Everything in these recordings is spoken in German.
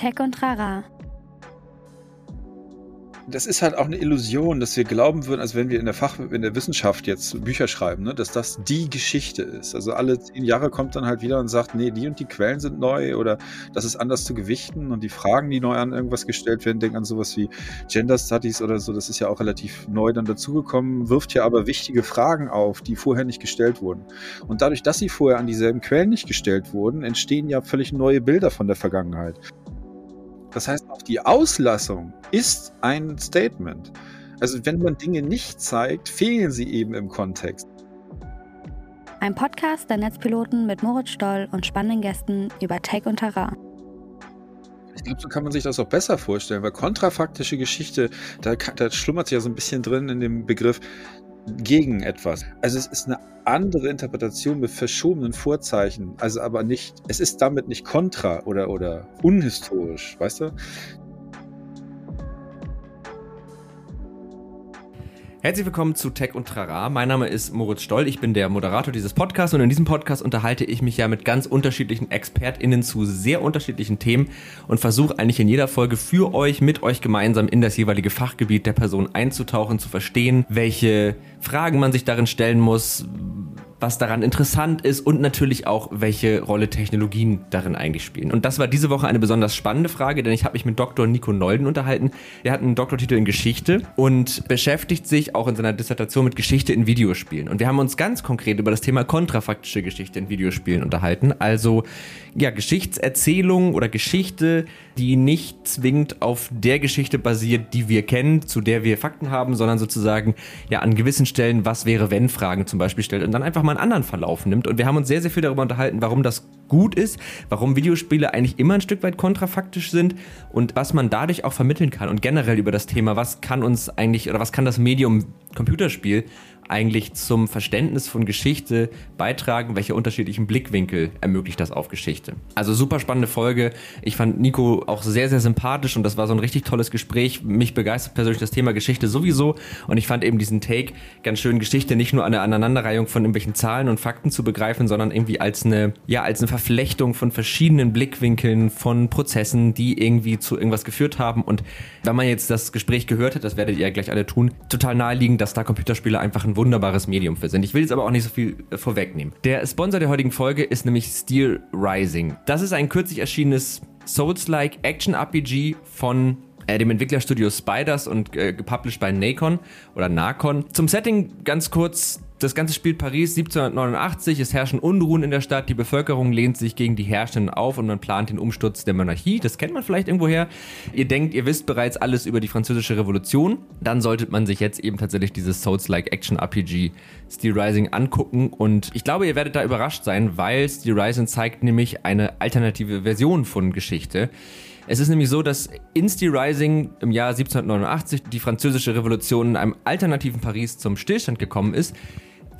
Tech und Trara das ist halt auch eine Illusion, dass wir glauben würden, als wenn wir in der Fach, in der Wissenschaft jetzt Bücher schreiben, ne, dass das die Geschichte ist. Also alle zehn Jahre kommt dann halt wieder und sagt, nee, die und die Quellen sind neu oder das ist anders zu gewichten und die Fragen, die neu an irgendwas gestellt werden, denken an sowas wie Gender Studies oder so, das ist ja auch relativ neu dann dazugekommen, wirft ja aber wichtige Fragen auf, die vorher nicht gestellt wurden. Und dadurch, dass sie vorher an dieselben Quellen nicht gestellt wurden, entstehen ja völlig neue Bilder von der Vergangenheit. Auch die Auslassung ist ein Statement. Also wenn man Dinge nicht zeigt, fehlen sie eben im Kontext. Ein Podcast der Netzpiloten mit Moritz Stoll und spannenden Gästen über Tech und Terrain. Ich glaube, so kann man sich das auch besser vorstellen, weil kontrafaktische Geschichte, da, da schlummert sich ja so ein bisschen drin in dem Begriff, gegen etwas. Also es ist eine andere Interpretation mit verschobenen Vorzeichen, also aber nicht, es ist damit nicht kontra oder, oder unhistorisch, weißt du? Herzlich willkommen zu Tech und Trara. Mein Name ist Moritz Stoll. Ich bin der Moderator dieses Podcasts und in diesem Podcast unterhalte ich mich ja mit ganz unterschiedlichen ExpertInnen zu sehr unterschiedlichen Themen und versuche eigentlich in jeder Folge für euch, mit euch gemeinsam in das jeweilige Fachgebiet der Person einzutauchen, zu verstehen, welche Fragen man sich darin stellen muss, was daran interessant ist und natürlich auch, welche Rolle Technologien darin eigentlich spielen. Und das war diese Woche eine besonders spannende Frage, denn ich habe mich mit Dr. Nico Nolden unterhalten. Er hat einen Doktortitel in Geschichte und beschäftigt sich auch in seiner Dissertation mit Geschichte in Videospielen. Und wir haben uns ganz konkret über das Thema kontrafaktische Geschichte in Videospielen unterhalten. Also ja, Geschichtserzählung oder Geschichte, die nicht zwingend auf der Geschichte basiert, die wir kennen, zu der wir Fakten haben, sondern sozusagen ja an gewissen Stellen, was wäre wenn Fragen zum Beispiel stellt und dann einfach mal einen anderen Verlauf nimmt. Und wir haben uns sehr, sehr viel darüber unterhalten, warum das gut ist, warum Videospiele eigentlich immer ein Stück weit kontrafaktisch sind und was man dadurch auch vermitteln kann und generell über das Thema, was kann uns eigentlich oder was kann das Medium Computerspiel eigentlich zum Verständnis von Geschichte beitragen? Welche unterschiedlichen Blickwinkel ermöglicht das auf Geschichte? Also super spannende Folge. Ich fand Nico auch sehr, sehr sympathisch und das war so ein richtig tolles Gespräch. Mich begeistert persönlich das Thema Geschichte sowieso und ich fand eben diesen Take ganz schön, Geschichte nicht nur eine Aneinanderreihung von irgendwelchen Zahlen und Fakten zu begreifen, sondern irgendwie als eine, ja, als eine Verflechtung von verschiedenen Blickwinkeln, von Prozessen, die irgendwie zu irgendwas geführt haben. Und wenn man jetzt das Gespräch gehört hat, das werdet ihr ja gleich alle tun, total naheliegend, dass da Computerspiele einfach ein wunderbares Medium für sind. Ich will jetzt aber auch nicht so viel äh, vorwegnehmen. Der Sponsor der heutigen Folge ist nämlich Steel Rising. Das ist ein kürzlich erschienenes Souls-like Action-RPG von äh, dem Entwicklerstudio Spiders und äh, gepublished bei Nacon oder Nacon. Zum Setting ganz kurz. Das Ganze spielt Paris 1789, es herrschen Unruhen in der Stadt, die Bevölkerung lehnt sich gegen die Herrschenden auf und man plant den Umsturz der Monarchie. Das kennt man vielleicht irgendwoher. Ihr denkt, ihr wisst bereits alles über die französische Revolution. Dann sollte man sich jetzt eben tatsächlich dieses Souls-like Action-RPG Steel Rising angucken und ich glaube, ihr werdet da überrascht sein, weil Steel Rising zeigt nämlich eine alternative Version von Geschichte. Es ist nämlich so, dass in Steel Rising im Jahr 1789 die französische Revolution in einem alternativen Paris zum Stillstand gekommen ist,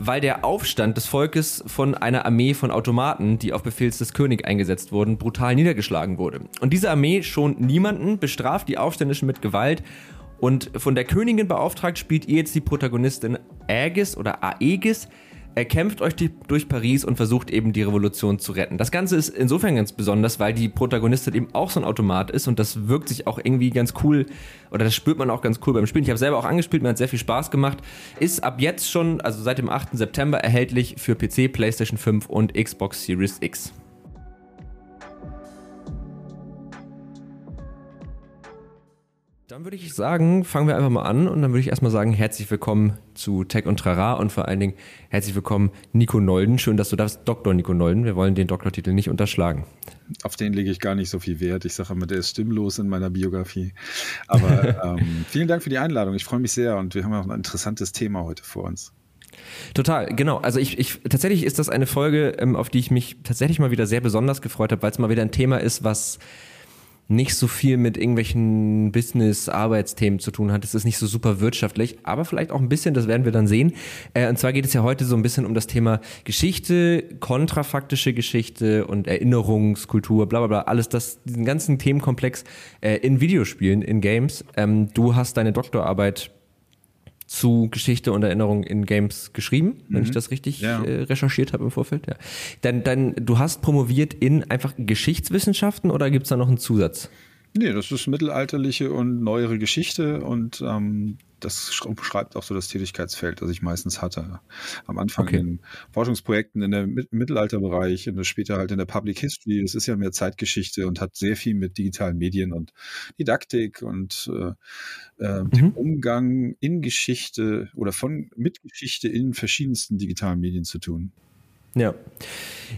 weil der Aufstand des Volkes von einer Armee von Automaten, die auf Befehl des Königs eingesetzt wurden, brutal niedergeschlagen wurde. Und diese Armee schont niemanden, bestraft die Aufständischen mit Gewalt und von der Königin beauftragt spielt ihr jetzt die Protagonistin Aegis oder Aegis, kämpft euch die, durch Paris und versucht eben die Revolution zu retten. Das Ganze ist insofern ganz besonders, weil die Protagonistin eben auch so ein Automat ist und das wirkt sich auch irgendwie ganz cool oder das spürt man auch ganz cool beim Spielen. Ich habe selber auch angespielt, mir hat sehr viel Spaß gemacht. Ist ab jetzt schon, also seit dem 8. September erhältlich für PC, PlayStation 5 und Xbox Series X. Dann würde ich sagen, fangen wir einfach mal an und dann würde ich erstmal sagen, herzlich willkommen zu Tech und Trara und vor allen Dingen herzlich willkommen Nico Nolden. Schön, dass du darfst, Dr. Nico Nolden. Wir wollen den Doktortitel nicht unterschlagen. Auf den lege ich gar nicht so viel Wert. Ich sage immer, der ist stimmlos in meiner Biografie. Aber ähm, vielen Dank für die Einladung. Ich freue mich sehr und wir haben auch ein interessantes Thema heute vor uns. Total, genau. Also ich, ich tatsächlich ist das eine Folge, ähm, auf die ich mich tatsächlich mal wieder sehr besonders gefreut habe, weil es mal wieder ein Thema ist, was nicht so viel mit irgendwelchen Business-Arbeitsthemen zu tun hat. Es ist nicht so super wirtschaftlich, aber vielleicht auch ein bisschen, das werden wir dann sehen. Äh, und zwar geht es ja heute so ein bisschen um das Thema Geschichte, kontrafaktische Geschichte und Erinnerungskultur, bla bla bla, alles das, diesen ganzen Themenkomplex äh, in Videospielen, in Games. Ähm, du hast deine Doktorarbeit zu Geschichte und Erinnerung in Games geschrieben, mhm. wenn ich mhm. das richtig ja. äh, recherchiert habe im Vorfeld. Ja. Dann, dann, du hast promoviert in einfach Geschichtswissenschaften oder gibt es da noch einen Zusatz? Nee, das ist mittelalterliche und neuere Geschichte und ähm, das beschreibt auch so das Tätigkeitsfeld, das ich meistens hatte. Am Anfang okay. in Forschungsprojekten in der Mittelalterbereich und später halt in der Public History. Das ist ja mehr Zeitgeschichte und hat sehr viel mit digitalen Medien und Didaktik und äh, äh, mhm. dem Umgang in Geschichte oder von mit Geschichte in verschiedensten digitalen Medien zu tun. Ja.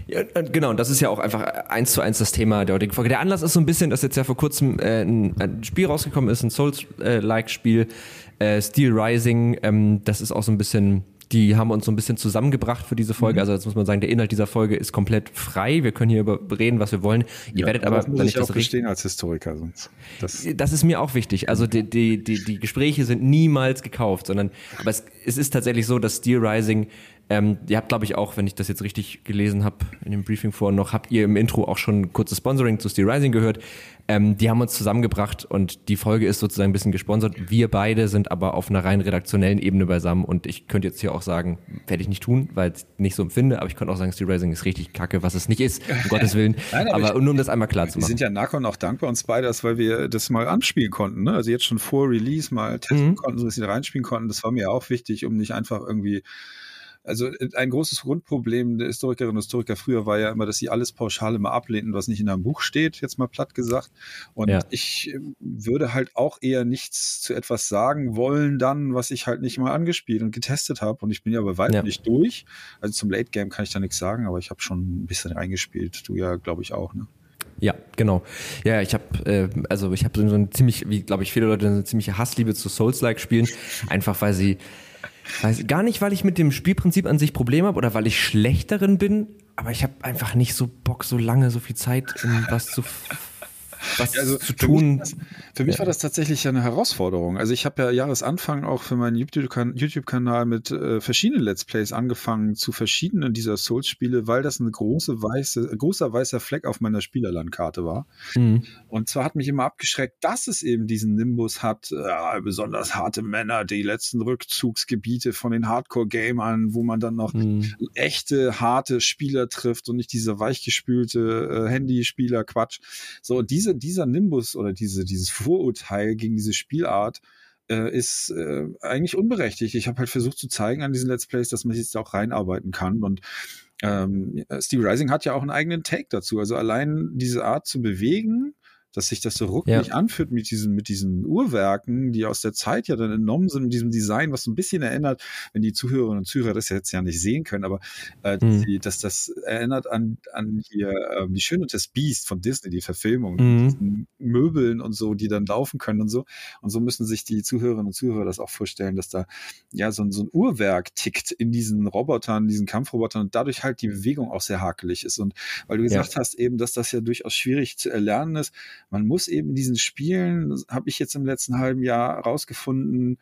ja. Genau, das ist ja auch einfach eins zu eins das Thema der heutigen Folge. Der Anlass ist so ein bisschen, dass jetzt ja vor kurzem äh, ein, ein, Spiel rausgekommen ist, ein Souls-like-Spiel, äh, Steel Rising. Ähm, das ist auch so ein bisschen die haben uns so ein bisschen zusammengebracht für diese Folge. Mhm. Also jetzt muss man sagen, der Inhalt dieser Folge ist komplett frei. Wir können hier über reden, was wir wollen. Ihr ja, werdet aber, das muss ich, das auch verstehen als Historiker sonst. Das, das ist mir auch wichtig. Also die, die, die, die Gespräche sind niemals gekauft, sondern aber es, es ist tatsächlich so, dass Steel Rising ähm, ihr habt, glaube ich, auch, wenn ich das jetzt richtig gelesen habe, in dem Briefing vorhin noch, habt ihr im Intro auch schon ein kurzes Sponsoring zu Steel Rising gehört. Ähm, die haben uns zusammengebracht und die Folge ist sozusagen ein bisschen gesponsert. Wir beide sind aber auf einer rein redaktionellen Ebene beisammen und ich könnte jetzt hier auch sagen, werde ich nicht tun, weil ich nicht so empfinde, aber ich könnte auch sagen, Steel Rising ist richtig kacke, was es nicht ist, um Gottes Willen. Nein, aber, aber ich, nur um das einmal klar zu machen. Wir sind ja Nakon auch dankbar uns beide, weil wir das mal anspielen konnten. Ne? Also jetzt schon vor Release mal testen mhm. konnten, so sie da reinspielen konnten. Das war mir auch wichtig, um nicht einfach irgendwie also äh, ein großes Grundproblem der Historikerinnen und Historiker früher war ja immer, dass sie alles pauschal immer ablehnten, was nicht in einem Buch steht, jetzt mal platt gesagt. Und ja. ich ähm, würde halt auch eher nichts zu etwas sagen wollen dann, was ich halt nicht mal angespielt und getestet habe. Und ich bin ja bei weitem ja. nicht durch. Also zum Late Game kann ich da nichts sagen, aber ich habe schon ein bisschen reingespielt. Du ja, glaube ich, auch, ne? Ja, genau. Ja, ich habe äh, also ich habe so ein ziemlich, wie glaube ich viele Leute eine ziemliche Hassliebe zu Souls-like Spielen, einfach weil sie Weiß, gar nicht, weil ich mit dem Spielprinzip an sich Probleme habe oder weil ich schlecht darin bin, aber ich habe einfach nicht so Bock, so lange, so viel Zeit in was zu was also zu tun. Für mich, für mich ja. war das tatsächlich eine Herausforderung. Also ich habe ja Jahresanfang auch für meinen YouTube-Kanal mit äh, verschiedenen Let's Plays angefangen zu verschiedenen dieser Souls-Spiele, weil das eine große weiße, großer weißer Fleck auf meiner Spielerlandkarte war. Mhm. Und zwar hat mich immer abgeschreckt, dass es eben diesen Nimbus hat, äh, besonders harte Männer, die letzten Rückzugsgebiete von den Hardcore-Gamern, wo man dann noch mhm. echte, harte Spieler trifft und nicht diese weichgespülte äh, Handyspieler-Quatsch. So, diese diese, dieser Nimbus oder diese, dieses Vorurteil gegen diese Spielart äh, ist äh, eigentlich unberechtigt. Ich habe halt versucht zu zeigen an diesen Let's Plays, dass man sich jetzt auch reinarbeiten kann und ähm, Steve Rising hat ja auch einen eigenen Take dazu. Also allein diese Art zu bewegen, dass sich das so ruckelig ja. anfühlt mit diesen, mit diesen Uhrwerken, die aus der Zeit ja dann entnommen sind, mit diesem Design, was so ein bisschen erinnert, wenn die Zuhörerinnen und Zuhörer das jetzt ja nicht sehen können, aber äh, mhm. die, dass das erinnert an, an hier äh, die Schöne und das Biest von Disney, die Verfilmung, mhm. Möbeln und so, die dann laufen können und so. Und so müssen sich die Zuhörerinnen und Zuhörer das auch vorstellen, dass da ja so, so ein Uhrwerk tickt in diesen Robotern, diesen Kampfrobotern und dadurch halt die Bewegung auch sehr hakelig ist. Und weil du gesagt ja. hast eben, dass das ja durchaus schwierig zu erlernen ist, man muss eben in diesen Spielen, habe ich jetzt im letzten halben Jahr rausgefunden,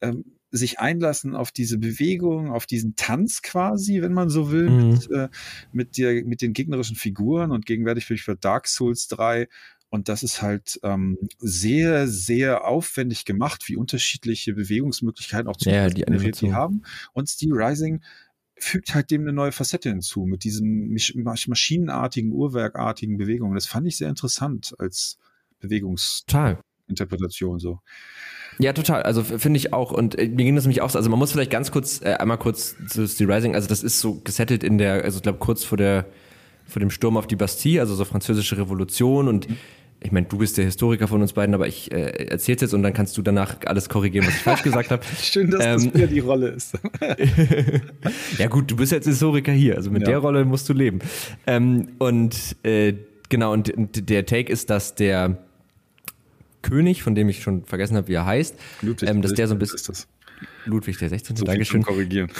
ähm, sich einlassen auf diese Bewegung, auf diesen Tanz quasi, wenn man so will, mhm. mit, äh, mit, der, mit den gegnerischen Figuren und gegenwärtig bin ich für Dark Souls 3 und das ist halt ähm, sehr, sehr aufwendig gemacht, wie unterschiedliche Bewegungsmöglichkeiten auch zu ja, die, die haben. Und Steel Rising fügt halt dem eine neue Facette hinzu mit diesen maschinenartigen, uhrwerkartigen Bewegungen. Das fand ich sehr interessant als Bewegungsinterpretation so. Ja, total. Also finde ich auch. Und äh, mir ging das nämlich auch so. Also man muss vielleicht ganz kurz, äh, einmal kurz zu Steel Rising. Also das ist so gesettelt in der, also ich glaube kurz vor der, vor dem Sturm auf die Bastille, also so französische Revolution und mhm ich meine, du bist der Historiker von uns beiden, aber ich äh, erzähl's jetzt und dann kannst du danach alles korrigieren, was ich falsch gesagt habe. Schön, dass ähm, das wieder die Rolle ist. ja gut, du bist jetzt Historiker hier, also mit ja. der Rolle musst du leben. Ähm, und äh, genau, und, und der Take ist, dass der König, von dem ich schon vergessen habe, wie er heißt, Ludwig, ähm, dass der so ein bisschen... Ist das. Ludwig der 16. So Dankeschön. korrigieren.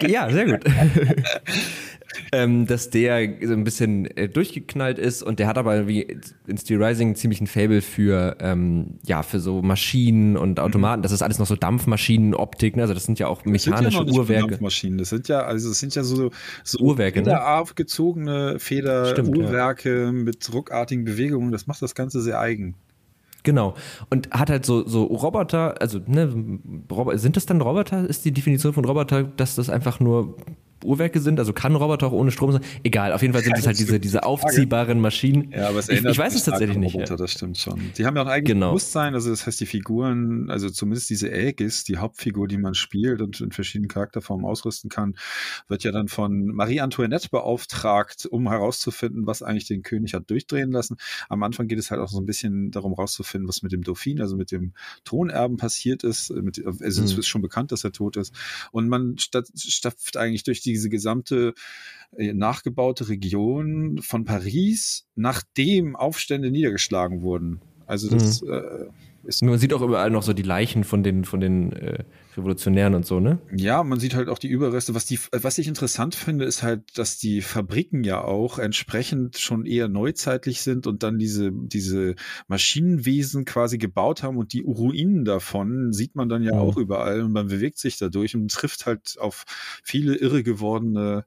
Ja, sehr gut. ähm, dass der so ein bisschen äh, durchgeknallt ist und der hat aber wie in Steel Rising ziemlich ein Fable für, ähm, ja, für so Maschinen und Automaten. Mhm. Das ist alles noch so Dampfmaschinen, Optik, ne? also das sind ja auch mechanische das ja Uhrwerke. Dampfmaschinen, das sind ja, also das sind ja so, so Uhrwerke, ne? gezogene Feder-Uhrwerke ja. mit ruckartigen Bewegungen. Das macht das Ganze sehr eigen. Genau. Und hat halt so, so Roboter, also ne, sind das dann Roboter? Ist die Definition von Roboter, dass das einfach nur Uhrwerke sind, also kann Roboter auch ohne Strom sein. Egal, auf jeden Fall sind ja, es halt diese, diese aufziehbaren Maschinen. Ja, aber es ich, ich weiß es tatsächlich nicht. Roboter, ja. Das stimmt schon. Die haben ja auch ein eigenes genau. Bewusstsein, also das heißt, die Figuren, also zumindest diese Aegis, die Hauptfigur, die man spielt und in verschiedenen Charakterformen ausrüsten kann, wird ja dann von Marie Antoinette beauftragt, um herauszufinden, was eigentlich den König hat durchdrehen lassen. Am Anfang geht es halt auch so ein bisschen darum herauszufinden, was mit dem Dauphin, also mit dem Thronerben passiert ist. Mit, also mhm. es ist schon bekannt, dass er tot ist. Und man stapft eigentlich durch diese gesamte äh, nachgebaute Region von Paris, nachdem Aufstände niedergeschlagen wurden. Also das mhm. äh, ist. Man sieht auch überall noch so die Leichen von den, von den äh, Revolutionären und so, ne? Ja, man sieht halt auch die Überreste. Was, die, was ich interessant finde, ist halt, dass die Fabriken ja auch entsprechend schon eher neuzeitlich sind und dann diese, diese Maschinenwesen quasi gebaut haben und die Ruinen davon sieht man dann ja mhm. auch überall und man bewegt sich dadurch und trifft halt auf viele irre gewordene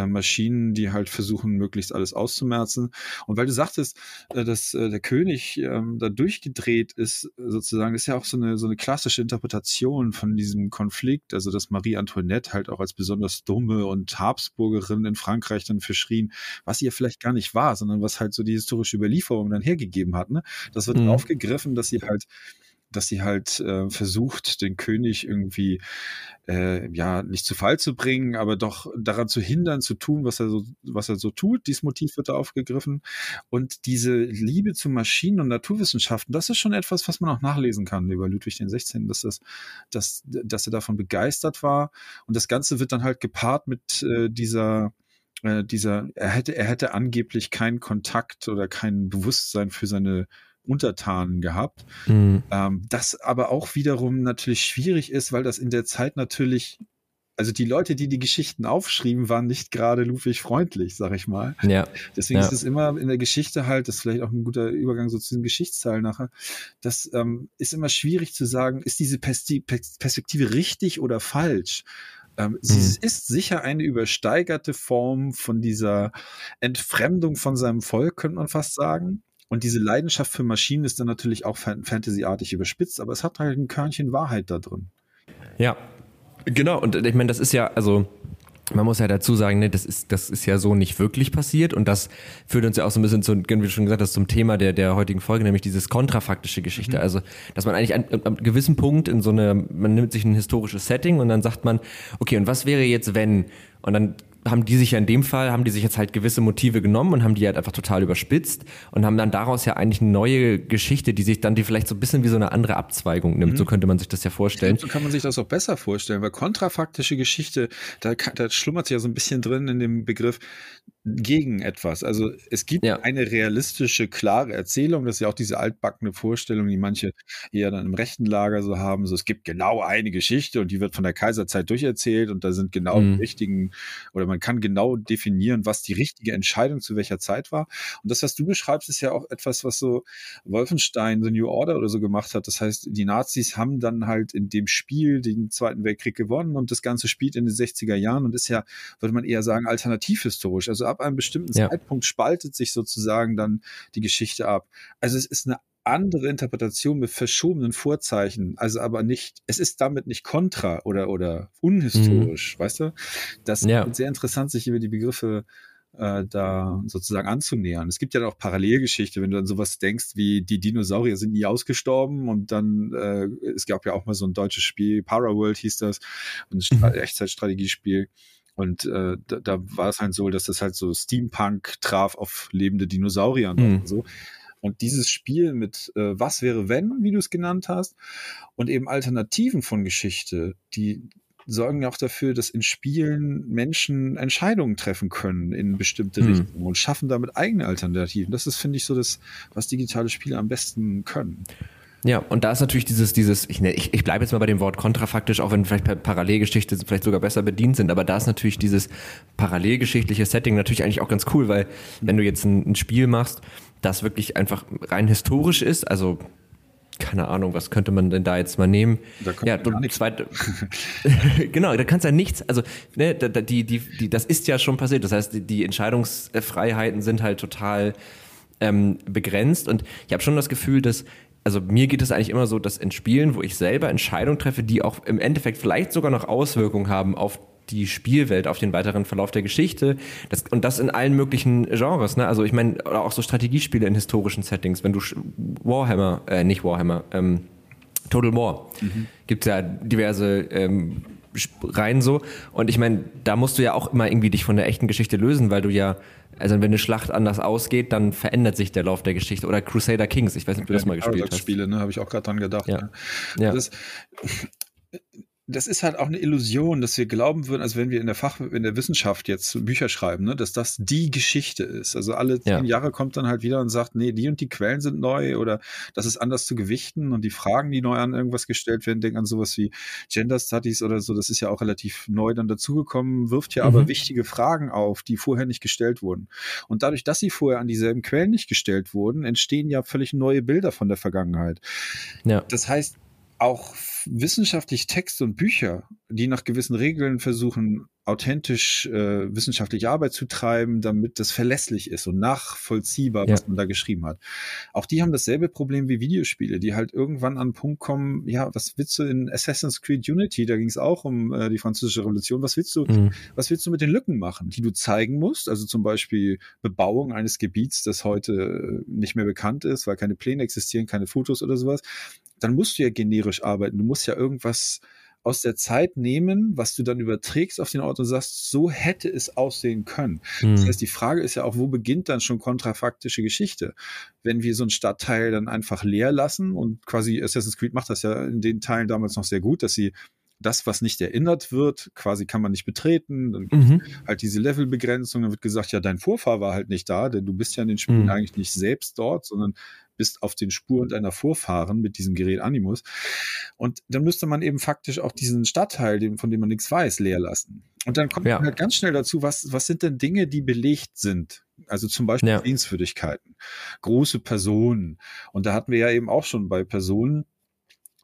äh, Maschinen, die halt versuchen, möglichst alles auszumerzen. Und weil du sagtest, äh, dass äh, der König ähm, da durchgedreht ist, sozusagen, ist ja auch so eine, so eine klassische Interpretation von diesem Konflikt, also dass Marie Antoinette halt auch als besonders dumme und Habsburgerin in Frankreich dann verschrien, was ja vielleicht gar nicht war, sondern was halt so die historische Überlieferung dann hergegeben hat. Ne? Das wird mhm. aufgegriffen, dass sie halt dass sie halt äh, versucht, den König irgendwie äh, ja nicht zu Fall zu bringen, aber doch daran zu hindern, zu tun, was er so, was er so tut. Dieses Motiv wird da aufgegriffen. Und diese Liebe zu Maschinen und Naturwissenschaften, das ist schon etwas, was man auch nachlesen kann über Ludwig 16., dass, das, dass, dass er davon begeistert war. Und das Ganze wird dann halt gepaart mit äh, dieser äh, dieser, er hätte, er hätte angeblich keinen Kontakt oder kein Bewusstsein für seine Untertanen gehabt. Mhm. Ähm, das aber auch wiederum natürlich schwierig ist, weil das in der Zeit natürlich also die Leute, die die Geschichten aufschrieben, waren nicht gerade Ludwig freundlich, sag ich mal. Ja. Deswegen ja. ist es immer in der Geschichte halt, das ist vielleicht auch ein guter Übergang so zu diesem Geschichtsteil nachher, das ähm, ist immer schwierig zu sagen, ist diese Perspektive richtig oder falsch? Ähm, mhm. Sie ist sicher eine übersteigerte Form von dieser Entfremdung von seinem Volk, könnte man fast sagen. Und diese Leidenschaft für Maschinen ist dann natürlich auch fantasyartig überspitzt, aber es hat halt ein Körnchen Wahrheit da drin. Ja, genau. Und ich meine, das ist ja, also man muss ja dazu sagen, ne, das ist, das ist ja so nicht wirklich passiert und das führt uns ja auch so ein bisschen zu, wie du schon gesagt hast, zum Thema der, der heutigen Folge, nämlich dieses kontrafaktische Geschichte. Mhm. Also, dass man eigentlich an, an einem gewissen Punkt in so eine, man nimmt sich ein historisches Setting und dann sagt man, okay, und was wäre jetzt, wenn? Und dann haben die sich ja in dem Fall, haben die sich jetzt halt gewisse Motive genommen und haben die halt einfach total überspitzt und haben dann daraus ja eigentlich eine neue Geschichte, die sich dann, die vielleicht so ein bisschen wie so eine andere Abzweigung nimmt. Mhm. So könnte man sich das ja vorstellen. Glaub, so kann man sich das auch besser vorstellen, weil kontrafaktische Geschichte, da, da schlummert sich ja so ein bisschen drin in dem Begriff, gegen etwas. Also es gibt ja. eine realistische, klare Erzählung. Das ist ja auch diese altbackene Vorstellung, die manche eher dann im rechten Lager so haben. So, es gibt genau eine Geschichte und die wird von der Kaiserzeit durcherzählt und da sind genau mhm. die richtigen, oder man kann genau definieren, was die richtige Entscheidung zu welcher Zeit war. Und das, was du beschreibst, ist ja auch etwas, was so Wolfenstein, The New Order oder so gemacht hat. Das heißt, die Nazis haben dann halt in dem Spiel den Zweiten Weltkrieg gewonnen und das Ganze spielt in den 60er Jahren und ist ja, würde man eher sagen, alternativhistorisch. Also ab einem bestimmten ja. Zeitpunkt spaltet sich sozusagen dann die Geschichte ab. Also es ist eine andere Interpretation mit verschobenen Vorzeichen, also aber nicht, es ist damit nicht kontra oder, oder unhistorisch, mhm. weißt du? Das ja. ist sehr interessant, sich über die Begriffe äh, da sozusagen anzunähern. Es gibt ja auch Parallelgeschichte, wenn du an sowas denkst, wie die Dinosaurier sind nie ausgestorben und dann, äh, es gab ja auch mal so ein deutsches Spiel, Paraworld hieß das, ein mhm. Echtzeitstrategiespiel. Und äh, da, da war es halt so, dass das halt so Steampunk traf auf lebende Dinosaurier mhm. und so. Und dieses Spiel mit äh, Was wäre wenn, wie du es genannt hast, und eben Alternativen von Geschichte, die sorgen ja auch dafür, dass in Spielen Menschen Entscheidungen treffen können in bestimmte mhm. Richtungen und schaffen damit eigene Alternativen. Das ist, finde ich, so das, was digitale Spiele am besten können. Ja, und da ist natürlich dieses, dieses, ich, ne, ich, ich bleibe jetzt mal bei dem Wort kontrafaktisch, auch wenn vielleicht Parallelgeschichte vielleicht sogar besser bedient sind, aber da ist natürlich dieses parallelgeschichtliche Setting natürlich eigentlich auch ganz cool, weil wenn du jetzt ein, ein Spiel machst, das wirklich einfach rein historisch ist, also keine Ahnung, was könnte man denn da jetzt mal nehmen? Da ja, du, zweite, genau, da kannst du ja nichts, also ne, die, die, die, das ist ja schon passiert. Das heißt, die, die Entscheidungsfreiheiten sind halt total ähm, begrenzt und ich habe schon das Gefühl, dass also mir geht es eigentlich immer so, dass in Spielen, wo ich selber Entscheidungen treffe, die auch im Endeffekt vielleicht sogar noch Auswirkungen haben auf die Spielwelt, auf den weiteren Verlauf der Geschichte. Das, und das in allen möglichen Genres. Ne? Also ich meine, auch so Strategiespiele in historischen Settings. Wenn du Warhammer, äh, nicht Warhammer, ähm, Total War, mhm. gibt es ja diverse ähm, Reihen so. Und ich meine, da musst du ja auch immer irgendwie dich von der echten Geschichte lösen, weil du ja also wenn eine Schlacht anders ausgeht, dann verändert sich der Lauf der Geschichte. Oder Crusader Kings, ich weiß nicht, ob du ja, das mal gespielt hast. Spiele, ne, habe ich auch gerade dran gedacht. Ja. Ne? ja. Das, das ist halt auch eine Illusion, dass wir glauben würden, als wenn wir in der Fach, in der Wissenschaft jetzt Bücher schreiben, ne, dass das die Geschichte ist. Also alle zehn ja. Jahre kommt dann halt wieder und sagt, nee, die und die Quellen sind neu oder das ist anders zu gewichten und die Fragen, die neu an irgendwas gestellt werden, denken an sowas wie Gender Studies oder so, das ist ja auch relativ neu dann dazugekommen, wirft ja mhm. aber wichtige Fragen auf, die vorher nicht gestellt wurden. Und dadurch, dass sie vorher an dieselben Quellen nicht gestellt wurden, entstehen ja völlig neue Bilder von der Vergangenheit. Ja. Das heißt, auch wissenschaftlich Texte und Bücher, die nach gewissen Regeln versuchen, authentisch äh, wissenschaftliche Arbeit zu treiben, damit das verlässlich ist und nachvollziehbar, ja. was man da geschrieben hat. Auch die haben dasselbe Problem wie Videospiele, die halt irgendwann an einen Punkt kommen, ja, was willst du in Assassin's Creed Unity, da ging es auch um äh, die französische Revolution, was willst du, mhm. was willst du mit den Lücken machen, die du zeigen musst, also zum Beispiel Bebauung eines Gebiets, das heute nicht mehr bekannt ist, weil keine Pläne existieren, keine Fotos oder sowas, dann musst du ja generisch arbeiten. Du musst ja irgendwas aus der Zeit nehmen, was du dann überträgst auf den Ort und sagst, so hätte es aussehen können. Mhm. Das heißt, die Frage ist ja auch, wo beginnt dann schon kontrafaktische Geschichte? Wenn wir so einen Stadtteil dann einfach leer lassen und quasi Assassin's Creed macht das ja in den Teilen damals noch sehr gut, dass sie das, was nicht erinnert wird, quasi kann man nicht betreten. Dann mhm. halt diese Levelbegrenzung, dann wird gesagt, ja, dein Vorfahr war halt nicht da, denn du bist ja in den Spielen mhm. eigentlich nicht selbst dort, sondern bist auf den Spuren deiner Vorfahren mit diesem Gerät Animus. Und dann müsste man eben faktisch auch diesen Stadtteil, von dem man nichts weiß, leer lassen. Und dann kommt ja. man halt ganz schnell dazu, was, was sind denn Dinge, die belegt sind? Also zum Beispiel ja. Sehenswürdigkeiten, große Personen. Und da hatten wir ja eben auch schon bei Personen,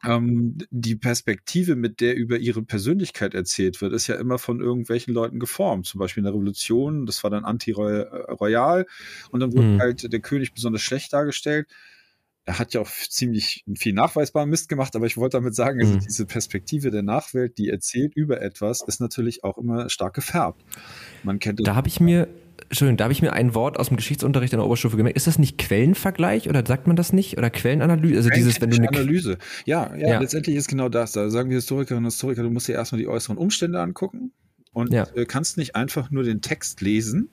ähm, die Perspektive, mit der über ihre Persönlichkeit erzählt wird, ist ja immer von irgendwelchen Leuten geformt. Zum Beispiel in der Revolution, das war dann anti-royal und dann wurde mhm. halt der König besonders schlecht dargestellt. Er hat ja auch ziemlich viel nachweisbaren Mist gemacht, aber ich wollte damit sagen, also mhm. diese Perspektive der Nachwelt, die erzählt über etwas, ist natürlich auch immer stark gefärbt. Man kennt Da habe ich mir Entschuldigung, da habe ich mir ein Wort aus dem Geschichtsunterricht in der Oberstufe gemerkt. Ist das nicht Quellenvergleich oder sagt man das nicht? Oder Quellenanalyse? Also dieses, wenn du eine Analyse. Ja, ja, ja, letztendlich ist genau das. Da sagen wir Historikerinnen und Historiker, du musst dir erstmal die äußeren Umstände angucken und ja. Äh, kannst nicht einfach nur den Text lesen,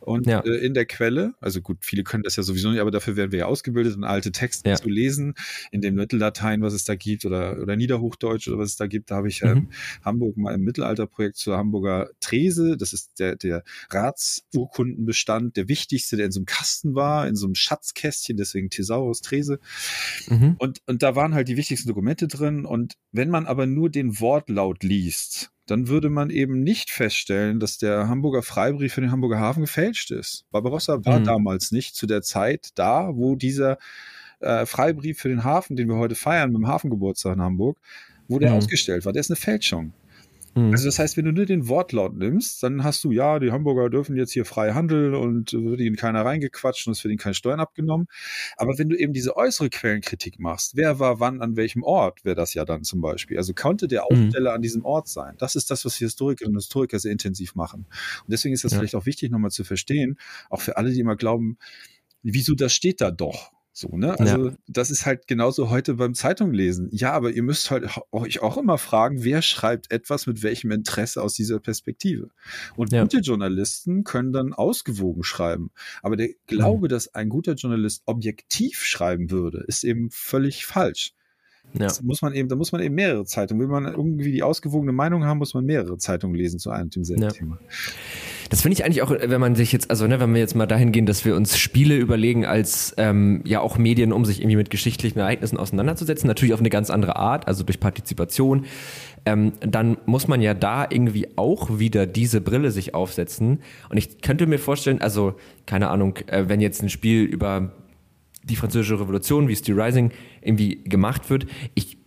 und ja. äh, in der Quelle, also gut, viele können das ja sowieso nicht, aber dafür werden wir ja ausgebildet, um alte Texte ja. zu lesen, in den Mittellatein, was es da gibt, oder, oder Niederhochdeutsch oder was es da gibt. Da habe ich ähm, Hamburg mal im Mittelalterprojekt zur Hamburger Trese, das ist der, der Ratsurkundenbestand, der wichtigste, der in so einem Kasten war, in so einem Schatzkästchen, deswegen Thesaurus Trese. Mhm. Und, und da waren halt die wichtigsten Dokumente drin. Und wenn man aber nur den Wortlaut liest, dann würde man eben nicht feststellen, dass der Hamburger Freibrief für den Hamburger Hafen gefälscht ist. Barbarossa war mhm. damals nicht zu der Zeit da, wo dieser äh, Freibrief für den Hafen, den wir heute feiern, mit dem Hafengeburtstag in Hamburg, wo der mhm. ausgestellt war. Der ist eine Fälschung. Mhm. Also das heißt, wenn du nur den Wortlaut nimmst, dann hast du, ja, die Hamburger dürfen jetzt hier frei handeln und wird ihnen keiner reingequatscht und es wird ihnen keine Steuern abgenommen. Aber wenn du eben diese äußere Quellenkritik machst, wer war wann an welchem Ort, wäre das ja dann zum Beispiel. Also konnte der mhm. Aufsteller mhm. an diesem Ort sein. Das ist das, was Historikerinnen und Historiker sehr intensiv machen. Und deswegen ist das ja. vielleicht auch wichtig, nochmal zu verstehen, auch für alle, die immer glauben, wieso das steht da doch? So, ne? Also, ja. das ist halt genauso heute beim Zeitunglesen. Ja, aber ihr müsst halt euch auch immer fragen, wer schreibt etwas mit welchem Interesse aus dieser Perspektive. Und ja. gute Journalisten können dann ausgewogen schreiben. Aber der Glaube, mhm. dass ein guter Journalist objektiv schreiben würde, ist eben völlig falsch. Ja. Das muss man eben, da muss man eben mehrere Zeitungen. Will man irgendwie die ausgewogene Meinung haben, muss man mehrere Zeitungen lesen zu einem demselben ja. Thema. Das finde ich eigentlich auch, wenn man sich jetzt, also ne, wenn wir jetzt mal dahin gehen, dass wir uns Spiele überlegen als ähm, ja auch Medien, um sich irgendwie mit geschichtlichen Ereignissen auseinanderzusetzen, natürlich auf eine ganz andere Art, also durch Partizipation, ähm, dann muss man ja da irgendwie auch wieder diese Brille sich aufsetzen. Und ich könnte mir vorstellen, also keine Ahnung, äh, wenn jetzt ein Spiel über die französische Revolution, wie Steel Rising irgendwie gemacht wird, ich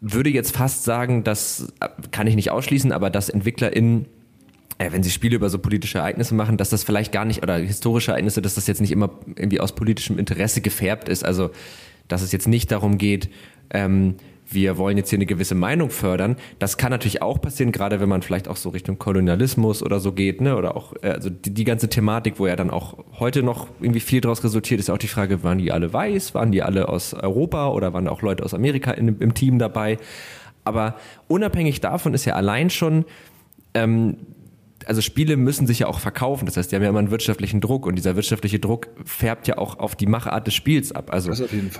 würde jetzt fast sagen, das äh, kann ich nicht ausschließen, aber dass EntwicklerInnen wenn sie Spiele über so politische Ereignisse machen, dass das vielleicht gar nicht, oder historische Ereignisse, dass das jetzt nicht immer irgendwie aus politischem Interesse gefärbt ist. Also, dass es jetzt nicht darum geht, ähm, wir wollen jetzt hier eine gewisse Meinung fördern. Das kann natürlich auch passieren, gerade wenn man vielleicht auch so Richtung Kolonialismus oder so geht, ne? Oder auch, äh, also die, die ganze Thematik, wo ja dann auch heute noch irgendwie viel daraus resultiert, ist auch die Frage, waren die alle weiß, waren die alle aus Europa oder waren auch Leute aus Amerika in, im Team dabei? Aber unabhängig davon ist ja allein schon ähm, also Spiele müssen sich ja auch verkaufen. Das heißt, die haben ja immer einen wirtschaftlichen Druck und dieser wirtschaftliche Druck färbt ja auch auf die Machart des Spiels ab. Also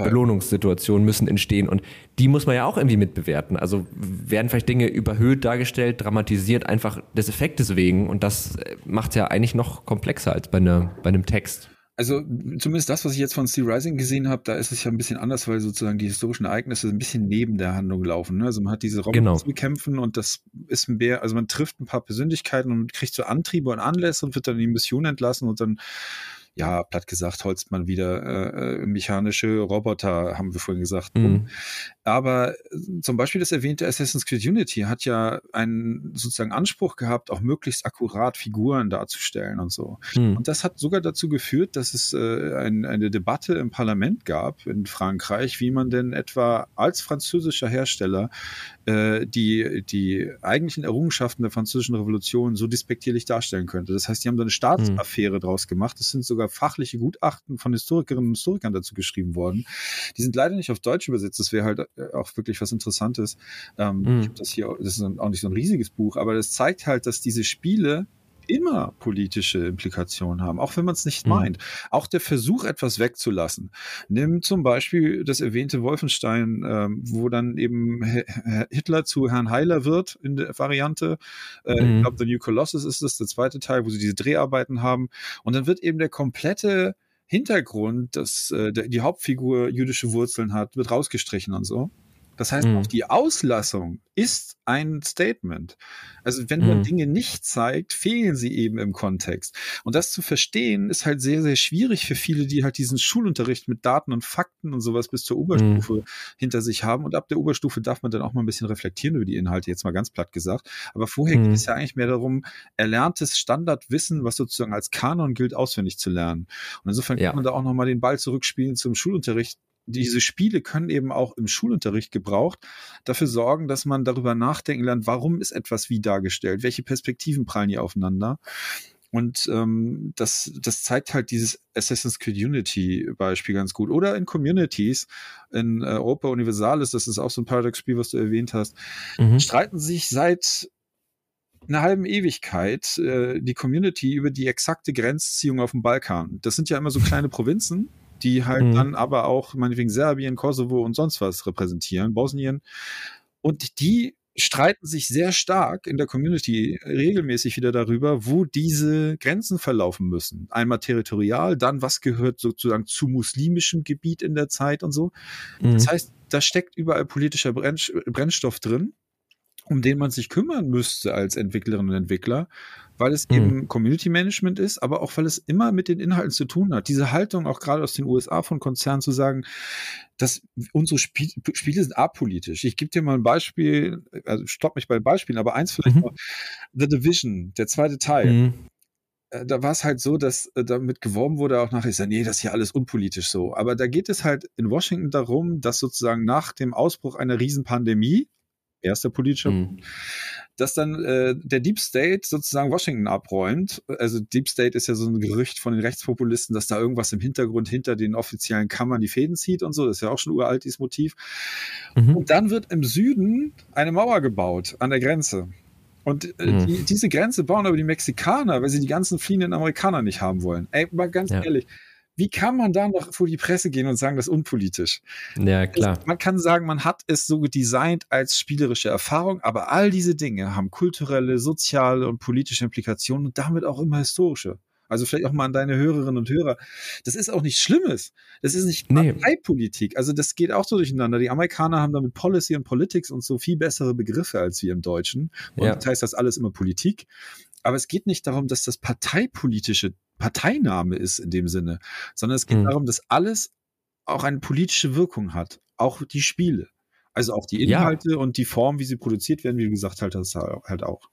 Belohnungssituationen müssen entstehen und die muss man ja auch irgendwie mitbewerten. Also werden vielleicht Dinge überhöht dargestellt, dramatisiert, einfach des Effektes wegen und das macht es ja eigentlich noch komplexer als bei, einer, bei einem Text. Also zumindest das, was ich jetzt von Sea Rising gesehen habe, da ist es ja ein bisschen anders, weil sozusagen die historischen Ereignisse ein bisschen neben der Handlung laufen. Ne? Also man hat diese Roboter genau. zu bekämpfen und das ist ein Bär, also man trifft ein paar Persönlichkeiten und kriegt so Antriebe und Anlässe und wird dann in die Mission entlassen und dann ja, platt gesagt, holzt man wieder äh, äh, mechanische Roboter, haben wir vorhin gesagt. Mhm. Aber äh, zum Beispiel das erwähnte Assassin's Creed Unity hat ja einen sozusagen Anspruch gehabt, auch möglichst akkurat Figuren darzustellen und so. Mhm. Und das hat sogar dazu geführt, dass es äh, ein, eine Debatte im Parlament gab in Frankreich, wie man denn etwa als französischer Hersteller äh, die, die eigentlichen Errungenschaften der französischen Revolution so despektierlich darstellen könnte. Das heißt, die haben da eine Staatsaffäre mhm. draus gemacht. Es sind sogar fachliche Gutachten von Historikerinnen und Historikern dazu geschrieben worden. Die sind leider nicht auf Deutsch übersetzt. Das wäre halt auch wirklich was Interessantes. Ähm, mhm. Ich habe das hier, das ist auch nicht so ein riesiges Buch, aber das zeigt halt, dass diese Spiele immer politische Implikationen haben, auch wenn man es nicht mhm. meint. Auch der Versuch, etwas wegzulassen. Nimm zum Beispiel das erwähnte Wolfenstein, ähm, wo dann eben Hitler zu Herrn Heiler wird in der Variante. Äh, mhm. Ich glaube, The New Colossus ist das, der zweite Teil, wo sie diese Dreharbeiten haben. Und dann wird eben der komplette Hintergrund, dass äh, die Hauptfigur jüdische Wurzeln hat, wird rausgestrichen und so. Das heißt, mhm. auch die Auslassung ist ein Statement. Also wenn man mhm. Dinge nicht zeigt, fehlen sie eben im Kontext. Und das zu verstehen, ist halt sehr, sehr schwierig für viele, die halt diesen Schulunterricht mit Daten und Fakten und sowas bis zur Oberstufe mhm. hinter sich haben. Und ab der Oberstufe darf man dann auch mal ein bisschen reflektieren über die Inhalte, jetzt mal ganz platt gesagt. Aber vorher geht mhm. es ja eigentlich mehr darum, erlerntes Standardwissen, was sozusagen als Kanon gilt, auswendig zu lernen. Und insofern ja. kann man da auch nochmal den Ball zurückspielen zum Schulunterricht, diese Spiele können eben auch im Schulunterricht gebraucht dafür sorgen, dass man darüber nachdenken lernt, warum ist etwas wie dargestellt, welche Perspektiven prallen hier aufeinander. Und ähm, das, das zeigt halt dieses Assassin's Creed Unity-Beispiel ganz gut. Oder in Communities, in äh, Europa Universalis, das ist auch so ein Paradox-Spiel, was du erwähnt hast, mhm. streiten sich seit einer halben Ewigkeit äh, die Community über die exakte Grenzziehung auf dem Balkan. Das sind ja immer so kleine Provinzen die halt mhm. dann aber auch meinetwegen Serbien, Kosovo und sonst was repräsentieren, Bosnien. Und die streiten sich sehr stark in der Community regelmäßig wieder darüber, wo diese Grenzen verlaufen müssen. Einmal territorial, dann was gehört sozusagen zu muslimischem Gebiet in der Zeit und so. Mhm. Das heißt, da steckt überall politischer Brennstoff drin, um den man sich kümmern müsste als Entwicklerinnen und Entwickler weil es mhm. eben Community Management ist, aber auch weil es immer mit den Inhalten zu tun hat. Diese Haltung auch gerade aus den USA von Konzernen zu sagen, dass unsere Spiel Spiele sind apolitisch. Ich gebe dir mal ein Beispiel, also stopp mich bei Beispielen, aber eins vielleicht mhm. noch. The Division, der zweite Teil. Mhm äh, da war es halt so, dass äh, damit geworben wurde auch nachher, ich sage, nee, das ist ja alles unpolitisch so. Aber da geht es halt in Washington darum, dass sozusagen nach dem Ausbruch einer Riesenpandemie, erster politischer mhm dass dann äh, der Deep State sozusagen Washington abräumt. Also Deep State ist ja so ein Gerücht von den Rechtspopulisten, dass da irgendwas im Hintergrund hinter den offiziellen Kammern die Fäden zieht und so. Das ist ja auch schon uralt, dieses Motiv. Mhm. Und dann wird im Süden eine Mauer gebaut an der Grenze. Und äh, mhm. die, diese Grenze bauen aber die Mexikaner, weil sie die ganzen fliehenden Amerikaner nicht haben wollen. Ey, mal ganz ja. ehrlich, wie kann man da noch vor die Presse gehen und sagen, das ist unpolitisch? Ja, klar. Also, man kann sagen, man hat es so designt als spielerische Erfahrung, aber all diese Dinge haben kulturelle, soziale und politische Implikationen und damit auch immer historische. Also vielleicht auch mal an deine Hörerinnen und Hörer. Das ist auch nichts Schlimmes. Das ist nicht nee. Parteipolitik. Also das geht auch so durcheinander. Die Amerikaner haben damit Policy und Politics und so viel bessere Begriffe als wir im Deutschen. Und ja. das heißt das alles immer Politik. Aber es geht nicht darum, dass das parteipolitische Parteiname ist in dem Sinne, sondern es geht mhm. darum, dass alles auch eine politische Wirkung hat, auch die Spiele. Also auch die Inhalte ja. und die Form, wie sie produziert werden, wie du gesagt hast, halt auch.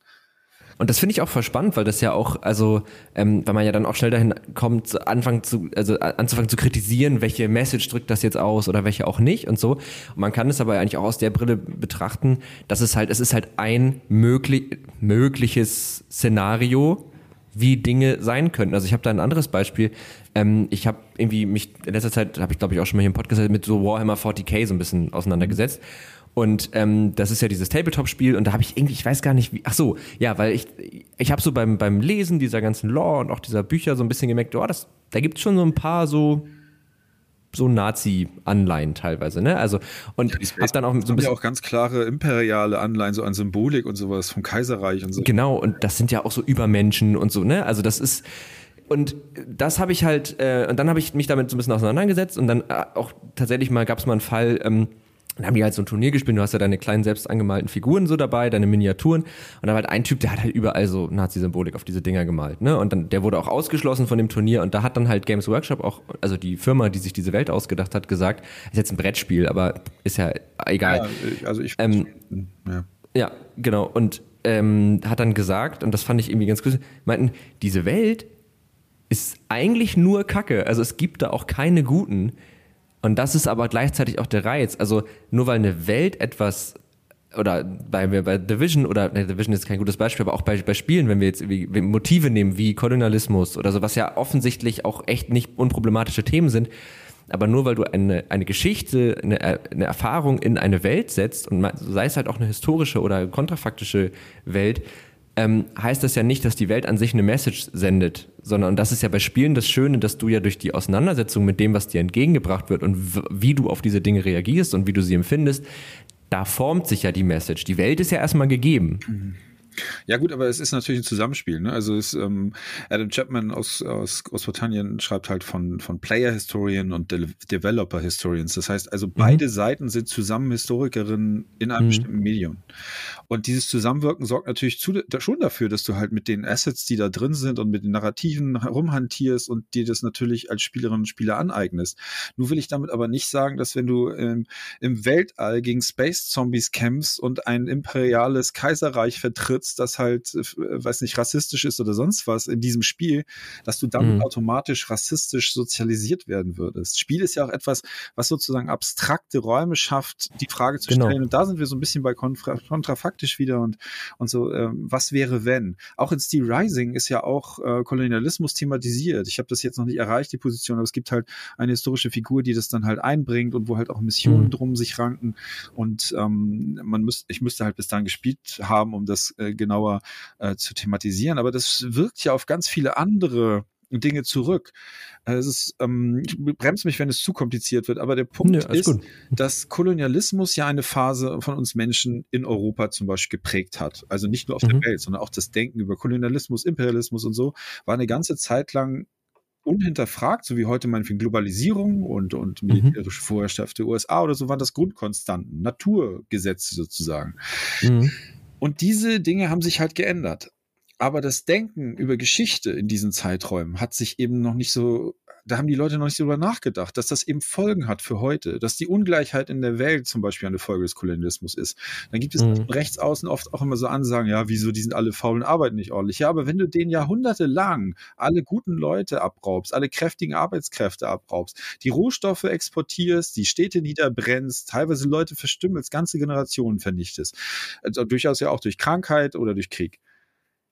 Und das finde ich auch voll spannend, weil das ja auch, also, ähm, weil man ja dann auch schnell dahin kommt, anfangen zu, also anzufangen zu kritisieren, welche Message drückt das jetzt aus oder welche auch nicht und so. Und man kann es aber eigentlich auch aus der Brille betrachten, dass es halt, es ist halt ein möglich, mögliches Szenario, wie Dinge sein könnten. Also ich habe da ein anderes Beispiel. Ähm, ich habe irgendwie mich in letzter Zeit, habe ich glaube ich auch schon mal hier im Podcast mit so Warhammer 40k so ein bisschen auseinandergesetzt. Und ähm, das ist ja dieses Tabletop-Spiel und da habe ich irgendwie, ich weiß gar nicht wie, ach so, ja, weil ich, ich habe so beim, beim Lesen dieser ganzen Lore und auch dieser Bücher so ein bisschen gemerkt, oh, das, da gibt es schon so ein paar so so Nazi-Anleihen teilweise, ne? Also und ja, hab dann auch so ein bisschen ja auch ganz klare imperiale Anleihen so an Symbolik und sowas vom Kaiserreich und so. Genau und das sind ja auch so Übermenschen und so, ne? Also das ist und das habe ich halt äh, und dann habe ich mich damit so ein bisschen auseinandergesetzt und dann äh, auch tatsächlich mal gab es mal einen Fall. Ähm, dann haben die halt so ein Turnier gespielt, du hast ja deine kleinen selbst angemalten Figuren so dabei, deine Miniaturen. Und da war halt ein Typ, der hat halt überall so Nazi-Symbolik auf diese Dinger gemalt, ne? Und dann, der wurde auch ausgeschlossen von dem Turnier und da hat dann halt Games Workshop auch, also die Firma, die sich diese Welt ausgedacht hat, gesagt, ist jetzt ein Brettspiel, aber ist ja egal. Ja, also ich, ähm, ja. ja, genau. Und ähm, hat dann gesagt, und das fand ich irgendwie ganz cool, meinten, diese Welt ist eigentlich nur Kacke. Also es gibt da auch keine guten. Und das ist aber gleichzeitig auch der Reiz. Also nur weil eine Welt etwas oder bei, bei Division oder ne, Division ist kein gutes Beispiel, aber auch bei, bei Spielen, wenn wir jetzt Motive nehmen wie Kolonialismus oder so, was ja offensichtlich auch echt nicht unproblematische Themen sind, aber nur weil du eine, eine Geschichte, eine, eine Erfahrung in eine Welt setzt und sei es halt auch eine historische oder kontrafaktische Welt, ähm, heißt das ja nicht, dass die Welt an sich eine Message sendet, sondern und das ist ja bei Spielen das Schöne, dass du ja durch die Auseinandersetzung mit dem, was dir entgegengebracht wird und wie du auf diese Dinge reagierst und wie du sie empfindest, da formt sich ja die Message. Die Welt ist ja erstmal gegeben. Mhm. Ja gut, aber es ist natürlich ein Zusammenspiel. Ne? Also es, ähm, Adam Chapman aus, aus Großbritannien schreibt halt von, von Player Historian und De Developer Historians. Das heißt also, mhm. beide Seiten sind zusammen Historikerinnen in einem mhm. bestimmten Medium. Und dieses Zusammenwirken sorgt natürlich zu, da, schon dafür, dass du halt mit den Assets, die da drin sind und mit den Narrativen herumhantierst und dir das natürlich als Spielerinnen und Spieler aneignest. Nur will ich damit aber nicht sagen, dass wenn du ähm, im Weltall gegen Space Zombies kämpfst und ein imperiales Kaiserreich vertrittst, das halt, äh, weiß nicht, rassistisch ist oder sonst was in diesem Spiel, dass du dann mhm. automatisch rassistisch sozialisiert werden würdest. Spiel ist ja auch etwas, was sozusagen abstrakte Räume schafft, die Frage zu genau. stellen. Und da sind wir so ein bisschen bei Kontra Kontrafakt praktisch wieder und, und so, ähm, was wäre wenn? Auch in Steel Rising ist ja auch äh, Kolonialismus thematisiert. Ich habe das jetzt noch nicht erreicht, die Position, aber es gibt halt eine historische Figur, die das dann halt einbringt und wo halt auch Missionen mhm. drum sich ranken. Und ähm, man müsste, ich müsste halt bis dahin gespielt haben, um das äh, genauer äh, zu thematisieren. Aber das wirkt ja auf ganz viele andere Dinge zurück. Also es ist, ähm, ich bremse mich, wenn es zu kompliziert wird, aber der Punkt ja, ist, gut. dass Kolonialismus ja eine Phase von uns Menschen in Europa zum Beispiel geprägt hat. Also nicht nur auf mhm. der Welt, sondern auch das Denken über Kolonialismus, Imperialismus und so, war eine ganze Zeit lang unhinterfragt, so wie heute meinetwegen Globalisierung und, und mhm. militärische mhm. Vorherrschaft der USA oder so, waren das Grundkonstanten, Naturgesetze sozusagen. Mhm. Und diese Dinge haben sich halt geändert. Aber das Denken über Geschichte in diesen Zeiträumen hat sich eben noch nicht so, da haben die Leute noch nicht so drüber nachgedacht, dass das eben Folgen hat für heute, dass die Ungleichheit in der Welt zum Beispiel eine Folge des Kolonialismus ist. Dann gibt es mhm. rechts außen oft auch immer so Ansagen, ja, wieso, die sind alle faul und arbeiten nicht ordentlich. Ja, aber wenn du den jahrhundertelang alle guten Leute abraubst, alle kräftigen Arbeitskräfte abraubst, die Rohstoffe exportierst, die Städte niederbrennst, teilweise Leute verstümmelst, ganze Generationen vernichtest, also durchaus ja auch durch Krankheit oder durch Krieg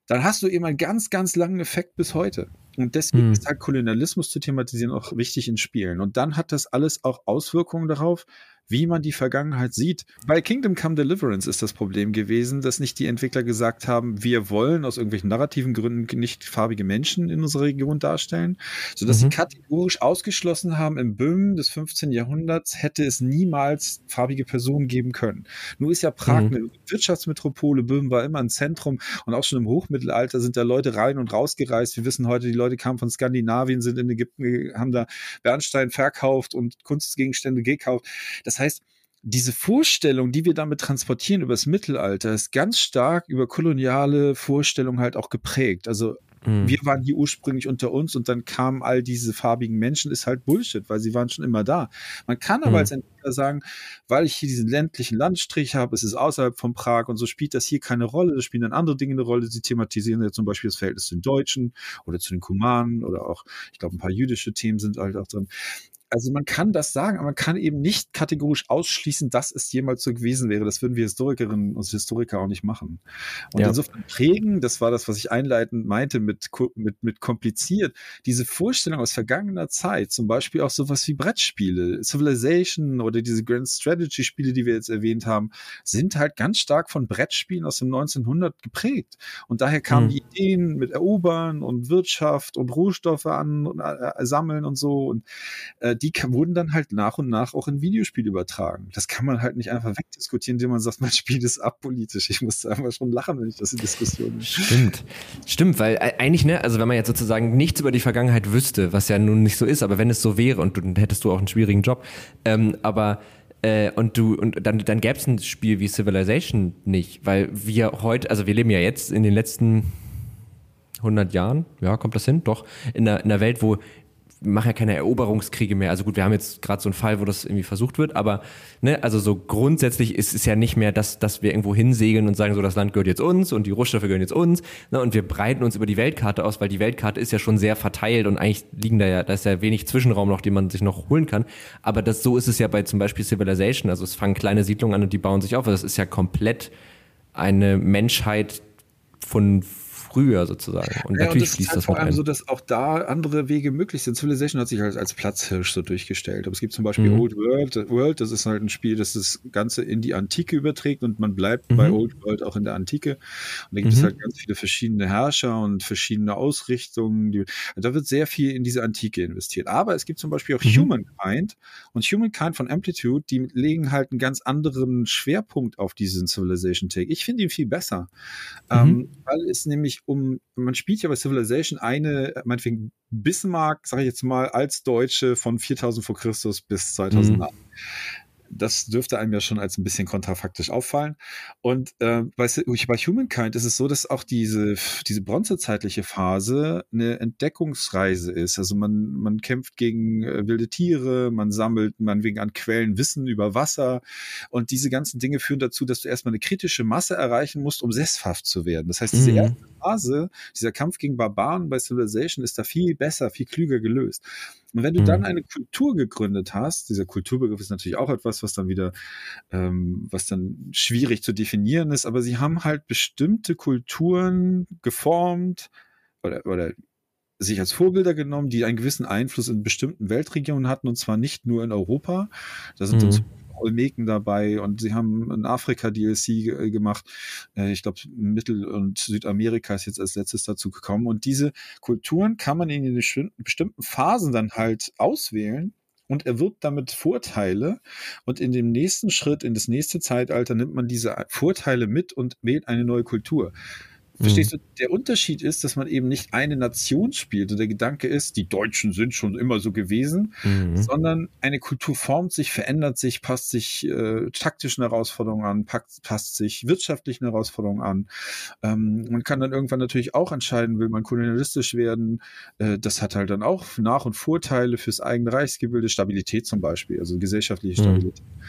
dann hast du eben einen ganz, ganz langen Effekt bis heute. Und deswegen hm. ist halt Kolonialismus zu thematisieren auch wichtig in Spielen. Und dann hat das alles auch Auswirkungen darauf, wie man die Vergangenheit sieht. Bei Kingdom Come Deliverance ist das Problem gewesen, dass nicht die Entwickler gesagt haben, wir wollen aus irgendwelchen narrativen Gründen nicht farbige Menschen in unserer Region darstellen, sodass mhm. sie kategorisch ausgeschlossen haben, im Böhmen des 15. Jahrhunderts hätte es niemals farbige Personen geben können. Nur ist ja Prag mhm. eine Wirtschaftsmetropole, Böhmen war immer ein Zentrum und auch schon im Hochmittelalter sind da Leute rein und rausgereist. Wir wissen heute, die Leute kamen von Skandinavien, sind in Ägypten, haben da Bernstein verkauft und Kunstgegenstände gekauft. Das das heißt, diese Vorstellung, die wir damit transportieren über das Mittelalter, ist ganz stark über koloniale Vorstellungen halt auch geprägt. Also mhm. wir waren hier ursprünglich unter uns und dann kamen all diese farbigen Menschen, ist halt Bullshit, weil sie waren schon immer da. Man kann aber mhm. als Entwickler sagen, weil ich hier diesen ländlichen Landstrich habe, es ist außerhalb von Prag und so spielt das hier keine Rolle, da spielen dann andere Dinge eine Rolle, sie thematisieren ja zum Beispiel das Verhältnis zu den Deutschen oder zu den Kumanen oder auch, ich glaube, ein paar jüdische Themen sind halt auch drin. Also man kann das sagen, aber man kann eben nicht kategorisch ausschließen, dass es jemals so gewesen wäre. Das würden wir Historikerinnen und Historiker auch nicht machen. Und ja. insofern prägen, das war das, was ich einleitend meinte mit, mit, mit kompliziert, diese Vorstellung aus vergangener Zeit, zum Beispiel auch sowas wie Brettspiele, Civilization oder diese Grand Strategy Spiele, die wir jetzt erwähnt haben, sind halt ganz stark von Brettspielen aus dem 1900 geprägt. Und daher kamen mhm. die Ideen mit Erobern und Wirtschaft und Rohstoffe an, und, äh, sammeln und so. Und äh, die wurden dann halt nach und nach auch in Videospiele übertragen. Das kann man halt nicht einfach wegdiskutieren, indem man sagt, mein Spiel ist apolitisch. Ich muss einfach schon lachen, wenn ich das in Diskussionen. Stimmt. Stimmt, weil eigentlich, ne, also wenn man jetzt sozusagen nichts über die Vergangenheit wüsste, was ja nun nicht so ist, aber wenn es so wäre und du, dann hättest du auch einen schwierigen Job, ähm, aber äh, und du und dann dann gäbe es ein Spiel wie Civilization nicht, weil wir heute, also wir leben ja jetzt in den letzten 100 Jahren, ja, kommt das hin? Doch, in einer, in einer Welt, wo machen ja keine Eroberungskriege mehr. Also gut, wir haben jetzt gerade so einen Fall, wo das irgendwie versucht wird, aber ne, also so grundsätzlich ist es ja nicht mehr, dass, dass wir irgendwo hinsegeln und sagen, so das Land gehört jetzt uns und die Rohstoffe gehören jetzt uns. Ne, und wir breiten uns über die Weltkarte aus, weil die Weltkarte ist ja schon sehr verteilt und eigentlich liegen da ja, da ist ja wenig Zwischenraum noch, den man sich noch holen kann. Aber das so ist es ja bei zum Beispiel Civilization. Also es fangen kleine Siedlungen an und die bauen sich auf. Das ist ja komplett eine Menschheit von früher sozusagen. Und ja, natürlich und fließt halt das vor allem ein. so, dass auch da andere Wege möglich sind. Civilization hat sich halt als Platzhirsch so durchgestellt. Aber es gibt zum Beispiel mhm. Old World. World, das ist halt ein Spiel, das das Ganze in die Antike überträgt und man bleibt mhm. bei Old World auch in der Antike. Und da gibt mhm. es halt ganz viele verschiedene Herrscher und verschiedene Ausrichtungen. Die, da wird sehr viel in diese Antike investiert. Aber es gibt zum Beispiel auch mhm. Humankind und Humankind von Amplitude, die legen halt einen ganz anderen Schwerpunkt auf diesen Civilization Take. Ich finde ihn viel besser, mhm. ähm, weil es nämlich um, man spielt ja bei Civilization eine, meinetwegen Bismarck, sage ich jetzt mal, als Deutsche von 4000 vor Christus bis 2008. Mhm das dürfte einem ja schon als ein bisschen kontrafaktisch auffallen. Und äh, bei, bei Humankind ist es so, dass auch diese, diese bronzezeitliche Phase eine Entdeckungsreise ist. Also man, man kämpft gegen äh, wilde Tiere, man sammelt man wegen an Quellen Wissen über Wasser. Und diese ganzen Dinge führen dazu, dass du erstmal eine kritische Masse erreichen musst, um sesshaft zu werden. Das heißt, diese mhm. erste Phase, dieser Kampf gegen Barbaren bei Civilization ist da viel besser, viel klüger gelöst. Und wenn du mhm. dann eine Kultur gegründet hast, dieser Kulturbegriff ist natürlich auch etwas, was dann wieder, ähm, was dann schwierig zu definieren ist, aber sie haben halt bestimmte Kulturen geformt oder, oder sich als Vorbilder genommen, die einen gewissen Einfluss in bestimmten Weltregionen hatten, und zwar nicht nur in Europa. Da sind mhm. Olmeken dabei und sie haben ein Afrika-DLC äh, gemacht. Äh, ich glaube, Mittel- und Südamerika ist jetzt als letztes dazu gekommen. Und diese Kulturen kann man in bestimmten Phasen dann halt auswählen und erwirbt damit Vorteile. Und in dem nächsten Schritt, in das nächste Zeitalter, nimmt man diese Vorteile mit und wählt eine neue Kultur. Verstehst mhm. du, der Unterschied ist, dass man eben nicht eine Nation spielt und der Gedanke ist, die Deutschen sind schon immer so gewesen, mhm. sondern eine Kultur formt sich, verändert sich, passt sich äh, taktischen Herausforderungen an, passt, passt sich wirtschaftlichen Herausforderungen an. Ähm, man kann dann irgendwann natürlich auch entscheiden, will man kolonialistisch werden. Äh, das hat halt dann auch Nach- und Vorteile fürs eigene Reichsgebilde, Stabilität zum Beispiel, also gesellschaftliche mhm. Stabilität. Mhm.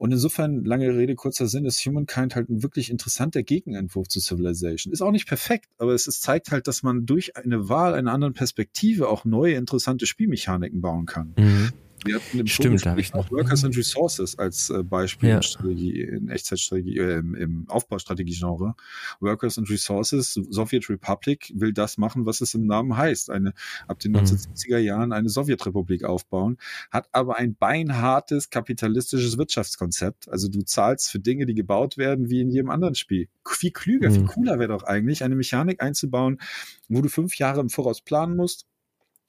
Und insofern, lange Rede, kurzer Sinn, ist Humankind halt ein wirklich interessanter Gegenentwurf zu Civilization. Ist auch nicht perfekt, aber es ist, zeigt halt, dass man durch eine Wahl einer anderen Perspektive auch neue, interessante Spielmechaniken bauen kann. Mhm. Wir hatten im Stimmt, da ich noch. Workers and Resources als äh, Beispiel ja. in, Strategie, in Echtzeitstrategie, äh, im, im Aufbaustrategie-Genre. Workers and Resources, Soviet Republic will das machen, was es im Namen heißt. Eine, ab den mhm. 1970er Jahren eine Sowjetrepublik aufbauen, hat aber ein beinhartes kapitalistisches Wirtschaftskonzept. Also du zahlst für Dinge, die gebaut werden, wie in jedem anderen Spiel. Viel klüger, mhm. viel cooler wäre doch eigentlich, eine Mechanik einzubauen, wo du fünf Jahre im Voraus planen musst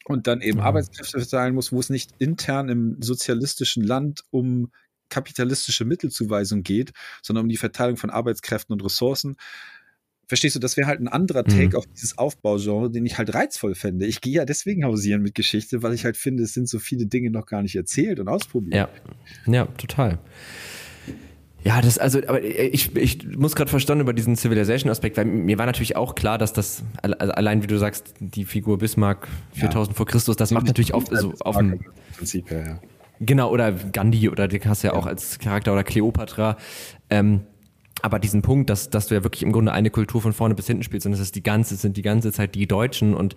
und dann eben mhm. Arbeitskräfte verteilen muss, wo es nicht intern im sozialistischen Land um kapitalistische Mittelzuweisung geht, sondern um die Verteilung von Arbeitskräften und Ressourcen. Verstehst du, das wäre halt ein anderer Take mhm. auf dieses Aufbaugenre, den ich halt reizvoll fände. Ich gehe ja deswegen hausieren mit Geschichte, weil ich halt finde, es sind so viele Dinge noch gar nicht erzählt und ausprobiert. Ja, ja, total. Ja, das also, aber ich, ich muss gerade verstanden über diesen Civilization-Aspekt, weil mir war natürlich auch klar, dass das also allein wie du sagst, die Figur Bismarck 4000 ja. vor Christus, das macht natürlich auf so auf dem Prinzip her, ja. Genau oder Gandhi oder den hast du ja, ja. auch als Charakter oder Kleopatra. Ähm, aber diesen Punkt, dass, dass du ja wirklich im Grunde eine Kultur von vorne bis hinten spielst und es ist die ganze, sind die ganze Zeit die Deutschen und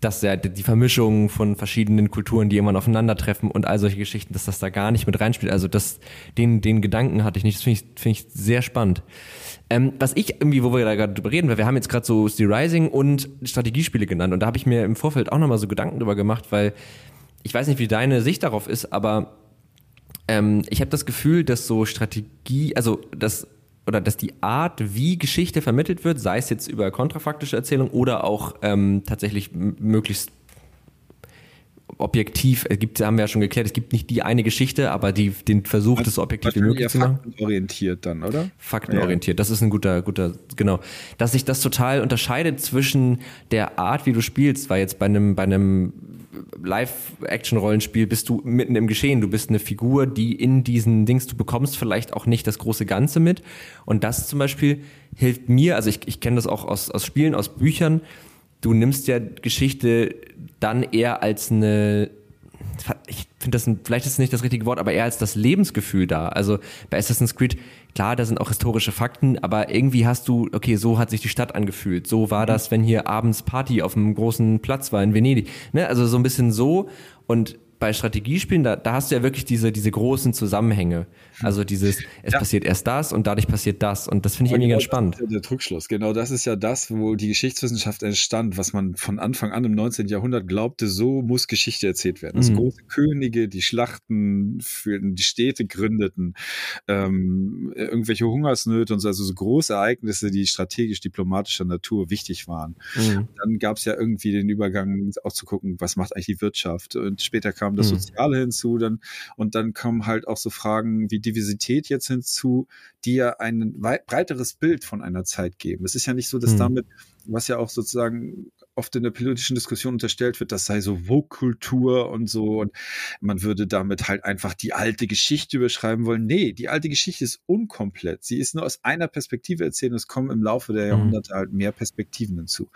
dass ja die Vermischung von verschiedenen Kulturen, die irgendwann aufeinandertreffen und all solche Geschichten, dass das da gar nicht mit reinspielt. Also das, den, den Gedanken hatte ich nicht. Das finde ich, finde ich sehr spannend. Ähm, was ich irgendwie, wo wir da gerade drüber reden, weil wir haben jetzt gerade so Steel Rising und Strategiespiele genannt und da habe ich mir im Vorfeld auch nochmal so Gedanken drüber gemacht, weil ich weiß nicht, wie deine Sicht darauf ist, aber ähm, ich habe das Gefühl, dass so Strategie, also dass oder dass die Art, wie Geschichte vermittelt wird, sei es jetzt über kontrafaktische Erzählung oder auch ähm, tatsächlich möglichst objektiv, es gibt, haben wir ja schon geklärt, es gibt nicht die eine Geschichte, aber die, den Versuch, das objektiv wie möglich zu machen. Faktenorientiert dann, oder? Faktenorientiert, das ist ein guter, guter, genau. Dass sich das total unterscheidet zwischen der Art, wie du spielst, weil jetzt bei einem, bei einem Live-Action-Rollenspiel bist du mitten im Geschehen. Du bist eine Figur, die in diesen Dings, du bekommst vielleicht auch nicht das große Ganze mit. Und das zum Beispiel hilft mir, also ich, ich kenne das auch aus, aus Spielen, aus Büchern. Du nimmst ja Geschichte dann eher als eine ich finde das, ein, vielleicht ist es nicht das richtige Wort, aber eher als das Lebensgefühl da. Also bei Assassin's Creed, klar, da sind auch historische Fakten, aber irgendwie hast du, okay, so hat sich die Stadt angefühlt. So war mhm. das, wenn hier abends Party auf einem großen Platz war in Venedig. Ne? Also so ein bisschen so. Und bei Strategiespielen, da, da hast du ja wirklich diese, diese großen Zusammenhänge. Also dieses, es ja. passiert erst das und dadurch passiert das. Und das finde ich irgendwie genau ganz spannend. Der Trugschluss. Genau das ist ja das, wo die Geschichtswissenschaft entstand, was man von Anfang an im 19. Jahrhundert glaubte, so muss Geschichte erzählt werden. Dass mhm. große Könige, die Schlachten führten, die Städte gründeten, ähm, irgendwelche Hungersnöte und so, also so große Ereignisse, die strategisch-diplomatischer Natur wichtig waren. Mhm. Dann gab es ja irgendwie den Übergang auch zu gucken, was macht eigentlich die Wirtschaft. Und später kam das mhm. Soziale hinzu, dann, und dann kommen halt auch so Fragen wie Diversität jetzt hinzu, die ja ein breiteres Bild von einer Zeit geben. Es ist ja nicht so, dass mhm. damit, was ja auch sozusagen oft in der politischen Diskussion unterstellt wird, das sei so Vogue-Kultur und so und man würde damit halt einfach die alte Geschichte überschreiben wollen. Nee, die alte Geschichte ist unkomplett. Sie ist nur aus einer Perspektive erzählt und es kommen im Laufe der mhm. Jahrhunderte halt mehr Perspektiven hinzu.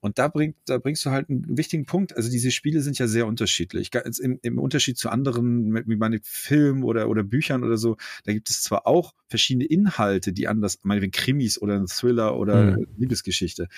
Und da bringt, da bringst du halt einen wichtigen Punkt. Also diese Spiele sind ja sehr unterschiedlich. Im, im Unterschied zu anderen, wie meine Filmen oder, oder Büchern oder so, da gibt es zwar auch verschiedene Inhalte, die anders, meinetwegen Krimis oder ein Thriller oder mhm. Liebesgeschichte.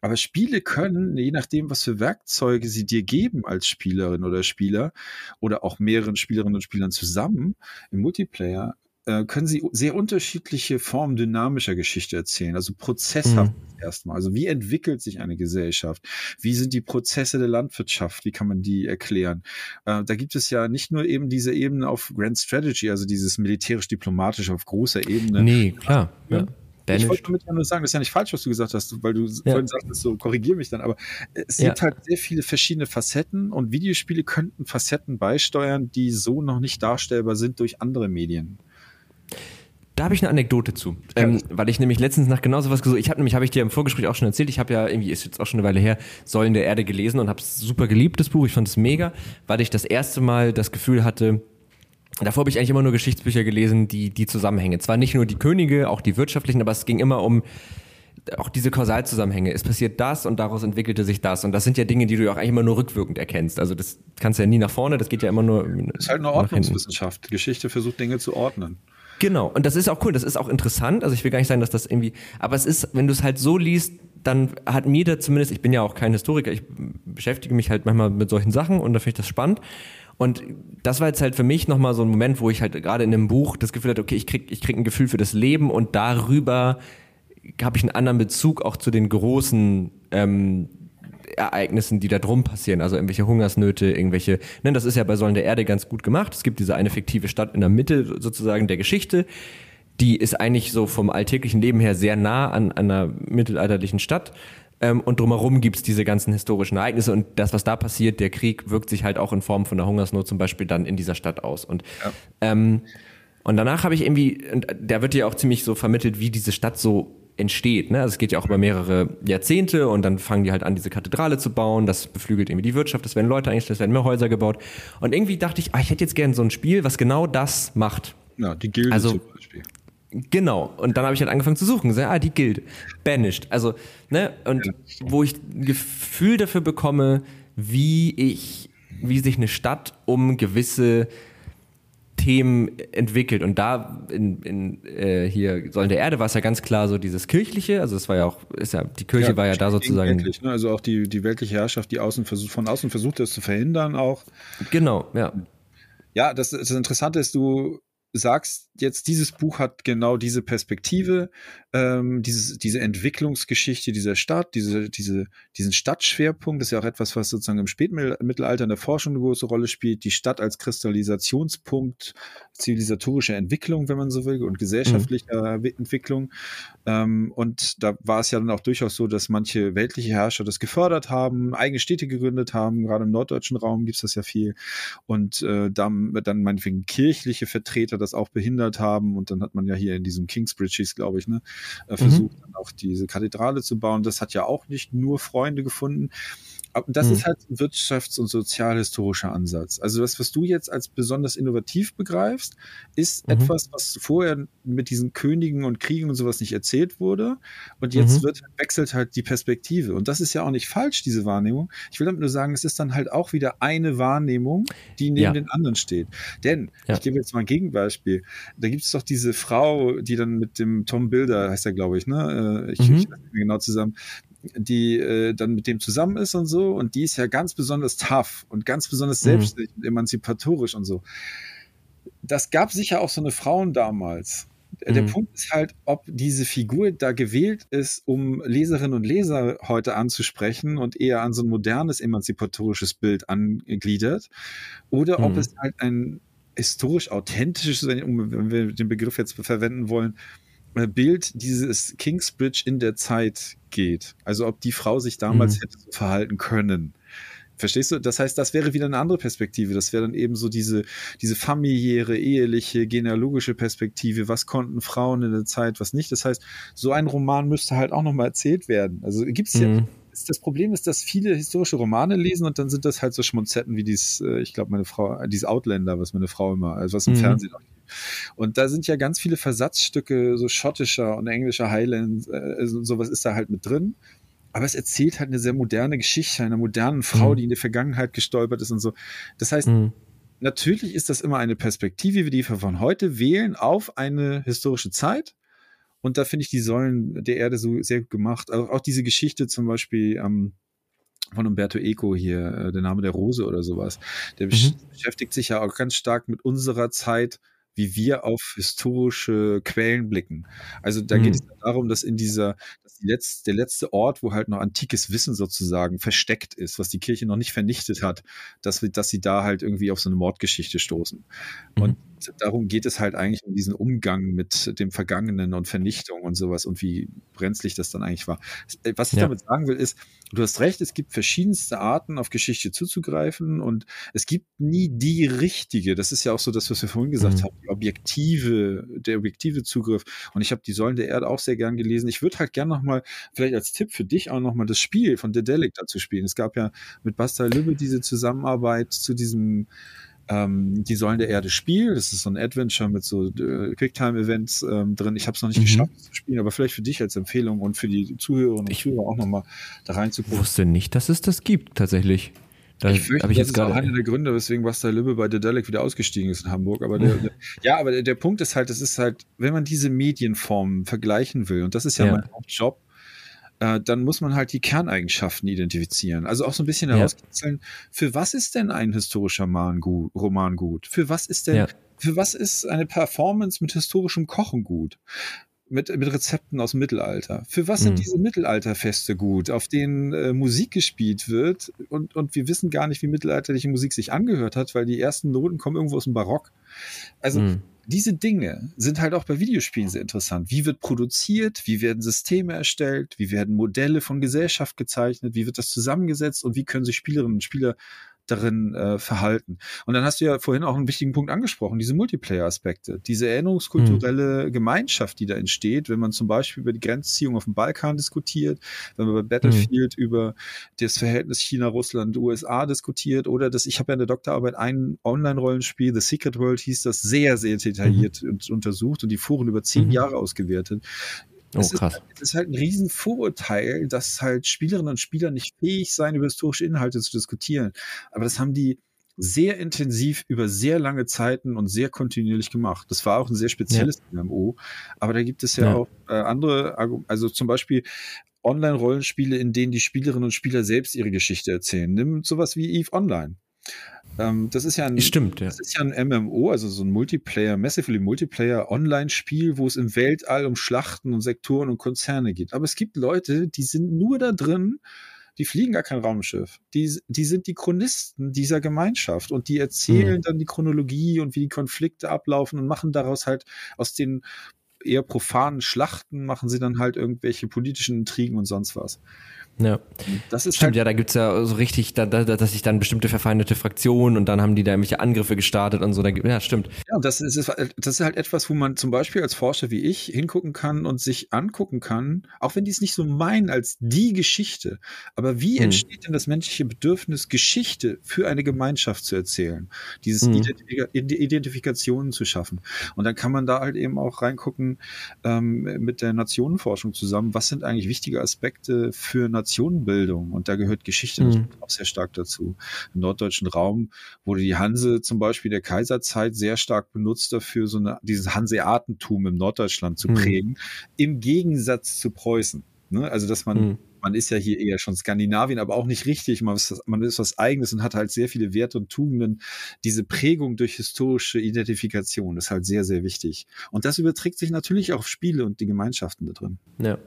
Aber Spiele können, je nachdem, was für Werkzeuge sie dir geben als Spielerin oder Spieler oder auch mehreren Spielerinnen und Spielern zusammen im Multiplayer, äh, können sie sehr unterschiedliche Formen dynamischer Geschichte erzählen, also prozesshaft mhm. erstmal. Also wie entwickelt sich eine Gesellschaft? Wie sind die Prozesse der Landwirtschaft? Wie kann man die erklären? Äh, da gibt es ja nicht nur eben diese Ebene auf Grand Strategy, also dieses militärisch-diplomatisch auf großer Ebene. Nee, klar. Ja. Banished. Ich wollte damit ja nur sagen, das ist ja nicht falsch, was du gesagt hast, weil du ja. vorhin sagtest, so korrigier mich dann, aber es ja. gibt halt sehr viele verschiedene Facetten und Videospiele könnten Facetten beisteuern, die so noch nicht darstellbar sind durch andere Medien. Da habe ich eine Anekdote zu, ähm, weil ich nämlich letztens nach genau sowas gesucht. Ich habe nämlich, habe ich dir im Vorgespräch auch schon erzählt, ich habe ja irgendwie, ist jetzt auch schon eine Weile her, Säulen der Erde gelesen und habe es super geliebt, das Buch. Ich fand es mega, weil ich das erste Mal das Gefühl hatte, Davor habe ich eigentlich immer nur Geschichtsbücher gelesen, die die Zusammenhänge. Zwar nicht nur die Könige, auch die wirtschaftlichen, aber es ging immer um auch diese Kausalzusammenhänge. Es passiert das und daraus entwickelte sich das. Und das sind ja Dinge, die du auch eigentlich immer nur rückwirkend erkennst. Also das kannst du ja nie nach vorne, das geht ja immer nur. Das ist halt eine Ordnungswissenschaft. Geschichte versucht Dinge zu ordnen. Genau, und das ist auch cool, das ist auch interessant. Also ich will gar nicht sagen, dass das irgendwie, aber es ist, wenn du es halt so liest, dann hat mir da zumindest, ich bin ja auch kein Historiker, ich beschäftige mich halt manchmal mit solchen Sachen und da finde ich das spannend. Und das war jetzt halt für mich nochmal so ein Moment, wo ich halt gerade in einem Buch das Gefühl hatte, okay, ich krieg, ich krieg ein Gefühl für das Leben und darüber habe ich einen anderen Bezug auch zu den großen ähm, Ereignissen, die da drum passieren, also irgendwelche Hungersnöte, irgendwelche, ne, das ist ja bei Säulen der Erde ganz gut gemacht. Es gibt diese eine fiktive Stadt in der Mitte sozusagen der Geschichte, die ist eigentlich so vom alltäglichen Leben her sehr nah an, an einer mittelalterlichen Stadt. Ähm, und drumherum gibt's diese ganzen historischen Ereignisse und das, was da passiert, der Krieg wirkt sich halt auch in Form von der Hungersnot zum Beispiel dann in dieser Stadt aus. Und, ja. ähm, und danach habe ich irgendwie, und da wird ja auch ziemlich so vermittelt, wie diese Stadt so entsteht. Ne? Also es geht ja auch über mehrere Jahrzehnte und dann fangen die halt an, diese Kathedrale zu bauen. Das beflügelt irgendwie die Wirtschaft, es werden Leute eingestellt, es werden mehr Häuser gebaut. Und irgendwie dachte ich, ah, ich hätte jetzt gerne so ein Spiel, was genau das macht. Ja, die Gilde also, zum Beispiel. Genau. Und dann habe ich halt angefangen zu suchen. So, ah, die gilt. Banished. Also, ne, und wo ich ein Gefühl dafür bekomme, wie ich, wie sich eine Stadt um gewisse Themen entwickelt. Und da in, in äh, hier Säulen der Erde war es ja ganz klar so dieses Kirchliche, also es war ja auch, ist ja, die Kirche ja, war ja da sozusagen. Weltlich, ne? Also auch die, die weltliche Herrschaft, die außen versucht, von außen versucht das zu verhindern auch. Genau, ja. Ja, das, das Interessante ist, du sagst jetzt, dieses Buch hat genau diese Perspektive, ähm, dieses, diese Entwicklungsgeschichte dieser Stadt, diese, diese, diesen Stadtschwerpunkt, das ist ja auch etwas, was sozusagen im Spätmittelalter in der Forschung eine große Rolle spielt, die Stadt als Kristallisationspunkt zivilisatorischer Entwicklung, wenn man so will, und gesellschaftlicher mhm. Entwicklung. Ähm, und da war es ja dann auch durchaus so, dass manche weltliche Herrscher das gefördert haben, eigene Städte gegründet haben, gerade im norddeutschen Raum gibt es das ja viel. Und äh, dann, dann meinetwegen kirchliche Vertreter das auch behindert haben. Und dann hat man ja hier in diesem Kingsbridge, glaube ich, ne, äh, mhm. versucht, mhm. dann auch diese Kathedrale zu bauen. Das hat ja auch nicht nur Freunde gefunden. Das mhm. ist halt ein wirtschafts- und sozialhistorischer Ansatz. Also das, was du jetzt als besonders innovativ begreifst, ist mhm. etwas, was vorher mit diesen Königen und Kriegen und sowas nicht erzählt wurde. Und jetzt mhm. wird, wechselt halt die Perspektive. Und das ist ja auch nicht falsch, diese Wahrnehmung. Ich will damit nur sagen, es ist dann halt auch wieder eine Wahrnehmung, die neben ja. den anderen steht. Denn, ja. ich gebe jetzt mal ein Gegenbeispiel. Da gibt es doch diese Frau, die dann mit dem Tom Bilder, heißt er, glaube ich, ne? Äh, ich, mhm. ich mehr genau zusammen, die äh, dann mit dem zusammen ist und so. Und die ist ja ganz besonders tough und ganz besonders mhm. selbstständig mhm. und emanzipatorisch und so. Das gab sicher auch so eine Frauen damals. Mhm. Der Punkt ist halt, ob diese Figur da gewählt ist, um Leserinnen und Leser heute anzusprechen und eher an so ein modernes emanzipatorisches Bild angliedert, oder mhm. ob es halt ein historisch authentisches, wenn wir den Begriff jetzt verwenden wollen, äh, Bild dieses Kingsbridge in der Zeit geht. Also ob die Frau sich damals mhm. hätte so verhalten können. Verstehst du? Das heißt, das wäre wieder eine andere Perspektive. Das wäre dann eben so diese, diese familiäre, eheliche, genealogische Perspektive. Was konnten Frauen in der Zeit, was nicht? Das heißt, so ein Roman müsste halt auch nochmal erzählt werden. Also gibt's ja, mhm. das Problem ist, dass viele historische Romane lesen und dann sind das halt so Schmonzetten wie dies, äh, ich glaube, meine Frau, dieses Outlander, was meine Frau immer, also was im mhm. Fernsehen auch und da sind ja ganz viele Versatzstücke, so schottischer und englischer Highland, äh, sowas ist da halt mit drin. Aber es erzählt halt eine sehr moderne Geschichte einer modernen Frau, mhm. die in der Vergangenheit gestolpert ist und so. Das heißt, mhm. natürlich ist das immer eine Perspektive, die wir von heute wählen auf eine historische Zeit. Und da finde ich die Säulen der Erde so sehr gut gemacht. Also auch diese Geschichte zum Beispiel ähm, von Umberto Eco hier, äh, der Name der Rose oder sowas. Der mhm. beschäftigt sich ja auch ganz stark mit unserer Zeit wie wir auf historische Quellen blicken. Also da mhm. geht es darum, dass in dieser, dass die letzte, der letzte Ort, wo halt noch antikes Wissen sozusagen versteckt ist, was die Kirche noch nicht vernichtet hat, dass, wir, dass sie da halt irgendwie auf so eine Mordgeschichte stoßen. Mhm. Und darum geht es halt eigentlich um diesen Umgang mit dem Vergangenen und Vernichtung und sowas und wie brenzlig das dann eigentlich war. Äh, was ich ja. damit sagen will, ist, du hast recht, es gibt verschiedenste Arten, auf Geschichte zuzugreifen und es gibt nie die richtige. Das ist ja auch so das, was wir vorhin gesagt mhm. haben, die objektive, der objektive Zugriff. Und ich habe die Säulen der Erde auch sehr gern gelesen. Ich würde halt gern nochmal, vielleicht als Tipp für dich auch nochmal das Spiel von Dedelic dazu spielen. Es gab ja mit Basta Lübbe diese Zusammenarbeit zu diesem ähm, die Säulen der Erde Spiel. Das ist so ein Adventure mit so äh, Quicktime-Events ähm, drin. Ich habe es noch nicht mhm. geschafft zu spielen, aber vielleicht für dich als Empfehlung und für die Zuhörerinnen und ich Zuhörer auch nochmal da reinzugucken. Ich wusste nicht, dass es das gibt, tatsächlich. Da ich fürchte, ich das ist auch einer der Gründe, weswegen Basta Lübbe bei Dedelic wieder ausgestiegen ist in Hamburg. Aber der, der, ja, aber der, der Punkt ist halt, es ist halt, wenn man diese Medienformen vergleichen will, und das ist ja, ja. mein Hauptjob, äh, dann muss man halt die Kerneigenschaften identifizieren. Also auch so ein bisschen herauskitzeln, ja. für was ist denn ein historischer Roman gut? Roman gut? Für was ist denn, ja. für was ist eine Performance mit historischem Kochen gut? Mit, mit Rezepten aus dem Mittelalter. Für was mhm. sind diese Mittelalterfeste gut, auf denen äh, Musik gespielt wird und, und wir wissen gar nicht, wie mittelalterliche Musik sich angehört hat, weil die ersten Noten kommen irgendwo aus dem Barock. Also mhm diese Dinge sind halt auch bei Videospielen sehr interessant. Wie wird produziert? Wie werden Systeme erstellt? Wie werden Modelle von Gesellschaft gezeichnet? Wie wird das zusammengesetzt? Und wie können sich Spielerinnen und Spieler darin äh, verhalten. Und dann hast du ja vorhin auch einen wichtigen Punkt angesprochen, diese Multiplayer-Aspekte, diese erinnerungskulturelle mhm. Gemeinschaft, die da entsteht, wenn man zum Beispiel über die Grenzziehung auf dem Balkan diskutiert, wenn man bei Battlefield mhm. über das Verhältnis China-Russland, USA diskutiert oder das, ich habe ja in der Doktorarbeit ein Online-Rollenspiel, The Secret World hieß das, sehr, sehr detailliert mhm. untersucht und die Foren über zehn mhm. Jahre ausgewertet. Oh, es. Ist, es ist halt ein riesen Vorurteil, dass halt Spielerinnen und Spieler nicht fähig seien, über historische Inhalte zu diskutieren. Aber das haben die sehr intensiv über sehr lange Zeiten und sehr kontinuierlich gemacht. Das war auch ein sehr spezielles ja. MMO. Aber da gibt es ja, ja. auch äh, andere, also zum Beispiel Online-Rollenspiele, in denen die Spielerinnen und Spieler selbst ihre Geschichte erzählen. Nimm sowas wie Eve Online. Ähm, das ist ja ein, Stimmt, ja. das ist ja ein MMO, also so ein Multiplayer, massively Multiplayer Online-Spiel, wo es im Weltall um Schlachten und Sektoren und Konzerne geht. Aber es gibt Leute, die sind nur da drin, die fliegen gar kein Raumschiff. Die, die sind die Chronisten dieser Gemeinschaft und die erzählen mhm. dann die Chronologie und wie die Konflikte ablaufen und machen daraus halt aus den eher profanen Schlachten machen sie dann halt irgendwelche politischen Intrigen und sonst was. Ja. Das ist Stimmt, halt ja, da gibt's ja so richtig, da, da, dass sich dann bestimmte verfeindete Fraktionen und dann haben die da irgendwelche Angriffe gestartet und so. Da, ja, stimmt. Ja, das ist, das ist halt etwas, wo man zum Beispiel als Forscher wie ich hingucken kann und sich angucken kann, auch wenn die es nicht so meinen als die Geschichte. Aber wie hm. entsteht denn das menschliche Bedürfnis, Geschichte für eine Gemeinschaft zu erzählen? Dieses hm. Identifika Identifikationen zu schaffen. Und dann kann man da halt eben auch reingucken ähm, mit der Nationenforschung zusammen, was sind eigentlich wichtige Aspekte für Nationen Nationenbildung und da gehört Geschichte mhm. auch sehr stark dazu. Im norddeutschen Raum wurde die Hanse zum Beispiel der Kaiserzeit sehr stark benutzt dafür, so eine, dieses Hanseatentum im Norddeutschland zu mhm. prägen, im Gegensatz zu Preußen. Ne? Also, dass man mhm man ist ja hier eher schon Skandinavien, aber auch nicht richtig. Man ist, man ist was Eigenes und hat halt sehr viele Werte und Tugenden. Diese Prägung durch historische Identifikation ist halt sehr, sehr wichtig. Und das überträgt sich natürlich auch auf Spiele und die Gemeinschaften da drin. Ja.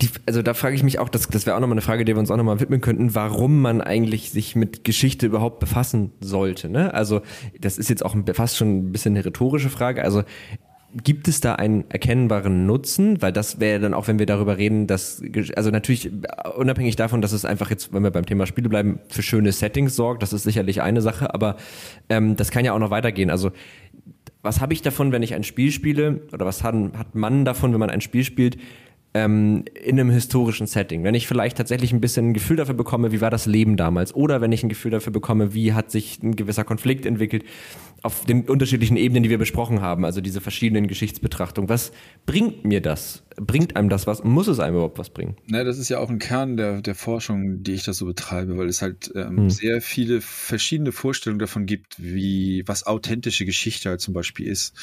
Die, also da frage ich mich auch, das, das wäre auch nochmal eine Frage, der wir uns auch nochmal widmen könnten, warum man eigentlich sich mit Geschichte überhaupt befassen sollte. Ne? Also das ist jetzt auch fast schon ein bisschen eine rhetorische Frage. Also Gibt es da einen erkennbaren Nutzen? Weil das wäre dann auch, wenn wir darüber reden, dass, also natürlich unabhängig davon, dass es einfach jetzt, wenn wir beim Thema Spiele bleiben, für schöne Settings sorgt, das ist sicherlich eine Sache, aber ähm, das kann ja auch noch weitergehen. Also was habe ich davon, wenn ich ein Spiel spiele, oder was hat, hat man davon, wenn man ein Spiel spielt, ähm, in einem historischen Setting. Wenn ich vielleicht tatsächlich ein bisschen ein Gefühl dafür bekomme, wie war das Leben damals, oder wenn ich ein Gefühl dafür bekomme, wie hat sich ein gewisser Konflikt entwickelt, auf den unterschiedlichen Ebenen, die wir besprochen haben, also diese verschiedenen Geschichtsbetrachtungen. Was bringt mir das? Bringt einem das was? Muss es einem überhaupt was bringen? Na, das ist ja auch ein Kern der, der Forschung, die ich da so betreibe, weil es halt ähm, hm. sehr viele verschiedene Vorstellungen davon gibt, wie was authentische Geschichte halt zum Beispiel ist.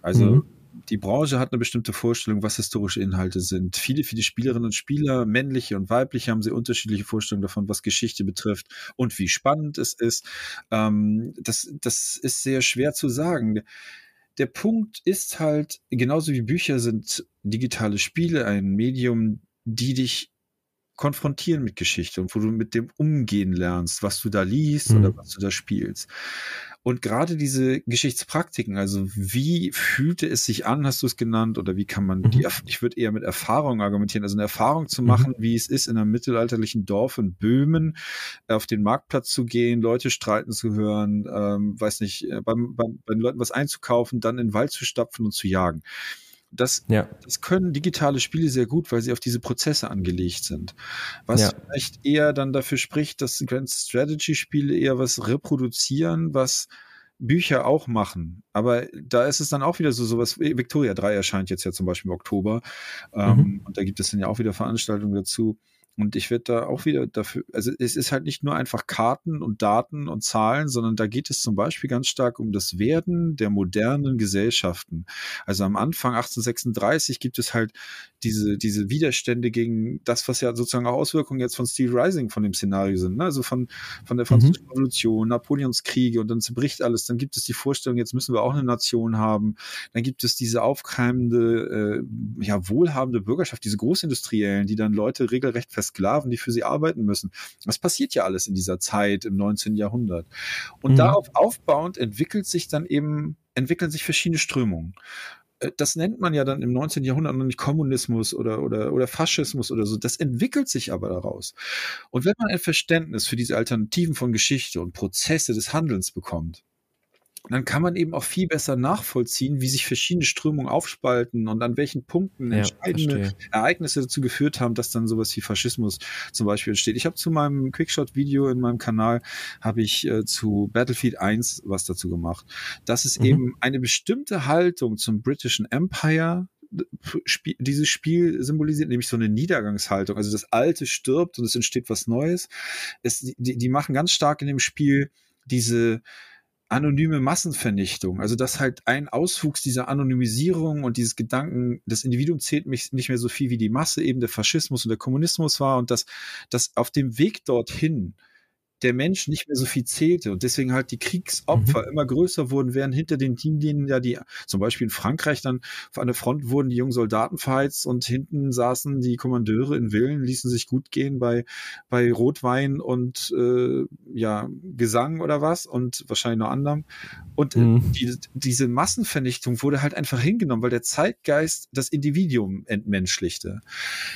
Also hm die Branche hat eine bestimmte Vorstellung, was historische Inhalte sind. Viele, viele Spielerinnen und Spieler, männliche und weibliche, haben sehr unterschiedliche Vorstellungen davon, was Geschichte betrifft und wie spannend es ist. Ähm, das, das ist sehr schwer zu sagen. Der Punkt ist halt, genauso wie Bücher sind digitale Spiele ein Medium, die dich konfrontieren mit Geschichte und wo du mit dem umgehen lernst, was du da liest mhm. oder was du da spielst. Und gerade diese Geschichtspraktiken, also wie fühlte es sich an, hast du es genannt, oder wie kann man mhm. die, ich würde eher mit Erfahrung argumentieren, also eine Erfahrung zu mhm. machen, mhm. wie es ist, in einem mittelalterlichen Dorf in Böhmen auf den Marktplatz zu gehen, Leute streiten zu hören, ähm, weiß nicht, äh, beim, beim, bei den Leuten was einzukaufen, dann in den Wald zu stapfen und zu jagen. Das, ja. das können digitale Spiele sehr gut, weil sie auf diese Prozesse angelegt sind. Was ja. vielleicht eher dann dafür spricht, dass Grand Strategy Spiele eher was reproduzieren, was Bücher auch machen. Aber da ist es dann auch wieder so, sowas, Victoria 3 erscheint jetzt ja zum Beispiel im Oktober. Ähm, mhm. und da gibt es dann ja auch wieder Veranstaltungen dazu. Und ich werde da auch wieder dafür, also es ist halt nicht nur einfach Karten und Daten und Zahlen, sondern da geht es zum Beispiel ganz stark um das Werden der modernen Gesellschaften. Also am Anfang 1836 gibt es halt diese, diese Widerstände gegen das, was ja sozusagen auch Auswirkungen jetzt von Steel Rising von dem Szenario sind. Ne? Also von, von der Französischen mhm. Revolution, Napoleonskriege und dann zerbricht alles. Dann gibt es die Vorstellung, jetzt müssen wir auch eine Nation haben. Dann gibt es diese aufkeimende, äh, ja, wohlhabende Bürgerschaft, diese Großindustriellen, die dann Leute regelrecht Sklaven, die für sie arbeiten müssen. Das passiert ja alles in dieser Zeit im 19. Jahrhundert. Und mhm. darauf aufbauend entwickelt sich dann eben, entwickeln sich verschiedene Strömungen. äh, das nennt man ja dann im 19. Jahrhundert noch nicht Kommunismus oder, oder, oder Faschismus oder so. Das entwickelt sich aber daraus. Und wenn man ein Verständnis für diese Alternativen von Geschichte und Prozesse des Handelns bekommt, dann kann man eben auch viel besser nachvollziehen, wie sich verschiedene Strömungen aufspalten und an welchen Punkten ja, entscheidende verstehe. Ereignisse dazu geführt haben, dass dann sowas wie Faschismus zum Beispiel entsteht. Ich habe zu meinem Quickshot-Video in meinem Kanal habe ich äh, zu Battlefield 1 was dazu gemacht. Das ist mhm. eben eine bestimmte Haltung zum britischen Empire, Spiel, dieses Spiel symbolisiert, nämlich so eine Niedergangshaltung. Also das Alte stirbt und es entsteht was Neues. Es, die, die machen ganz stark in dem Spiel diese anonyme Massenvernichtung. Also dass halt ein Auswuchs dieser Anonymisierung und dieses Gedanken, das Individuum zählt mich nicht mehr so viel wie die Masse, eben der Faschismus und der Kommunismus war und dass, dass auf dem Weg dorthin der Mensch nicht mehr so viel zählte und deswegen halt die Kriegsopfer mhm. immer größer wurden, während hinter den Teamlinien ja die, zum Beispiel in Frankreich dann an der Front wurden die jungen Soldaten verheizt und hinten saßen die Kommandeure in Villen, ließen sich gut gehen bei, bei Rotwein und äh, ja, Gesang oder was und wahrscheinlich noch anderem. Und äh, mhm. die, diese Massenvernichtung wurde halt einfach hingenommen, weil der Zeitgeist das Individuum entmenschlichte.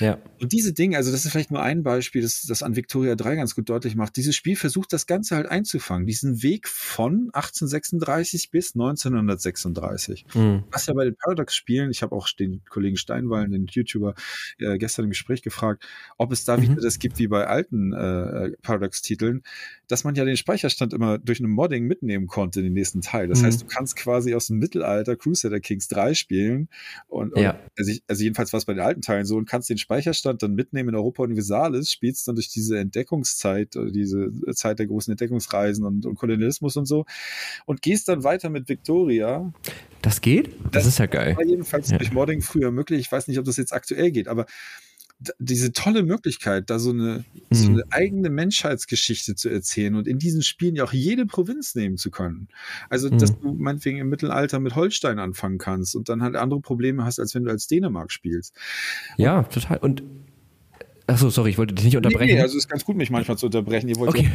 Ja. Und diese Dinge, also das ist vielleicht nur ein Beispiel, das, das an Victoria 3 ganz gut deutlich macht. Dieses Spiel versucht das Ganze halt einzufangen, diesen Weg von 1836 bis 1936. Mhm. Was ja bei den Paradox-Spielen, ich habe auch den Kollegen Steinwallen, den YouTuber, äh, gestern im Gespräch gefragt, ob es da mhm. wieder das gibt wie bei alten äh, Paradox-Titeln, dass man ja den Speicherstand immer durch ein Modding mitnehmen konnte in den nächsten Teil. Das mhm. heißt, du kannst quasi aus dem Mittelalter Crusader Kings 3 spielen und, und ja. also, also, jedenfalls war es bei den alten Teilen so und kannst den Speicherstand dann mitnehmen in Europa Universalis, spielst dann durch diese Entdeckungszeit oder diese Zeit der großen Entdeckungsreisen und, und Kolonialismus und so und gehst dann weiter mit Victoria. Das geht? Das, das ist ja geil. War jedenfalls ja. durch Modding früher möglich. Ich weiß nicht, ob das jetzt aktuell geht, aber diese tolle Möglichkeit, da so eine, mhm. so eine eigene Menschheitsgeschichte zu erzählen und in diesen Spielen ja auch jede Provinz nehmen zu können. Also, mhm. dass du meinetwegen im Mittelalter mit Holstein anfangen kannst und dann halt andere Probleme hast, als wenn du als Dänemark spielst. Ja, und total. Und Achso, sorry, ich wollte dich nicht unterbrechen. Nee, nee, also es ist ganz gut, mich manchmal zu unterbrechen. Ihr wollt okay.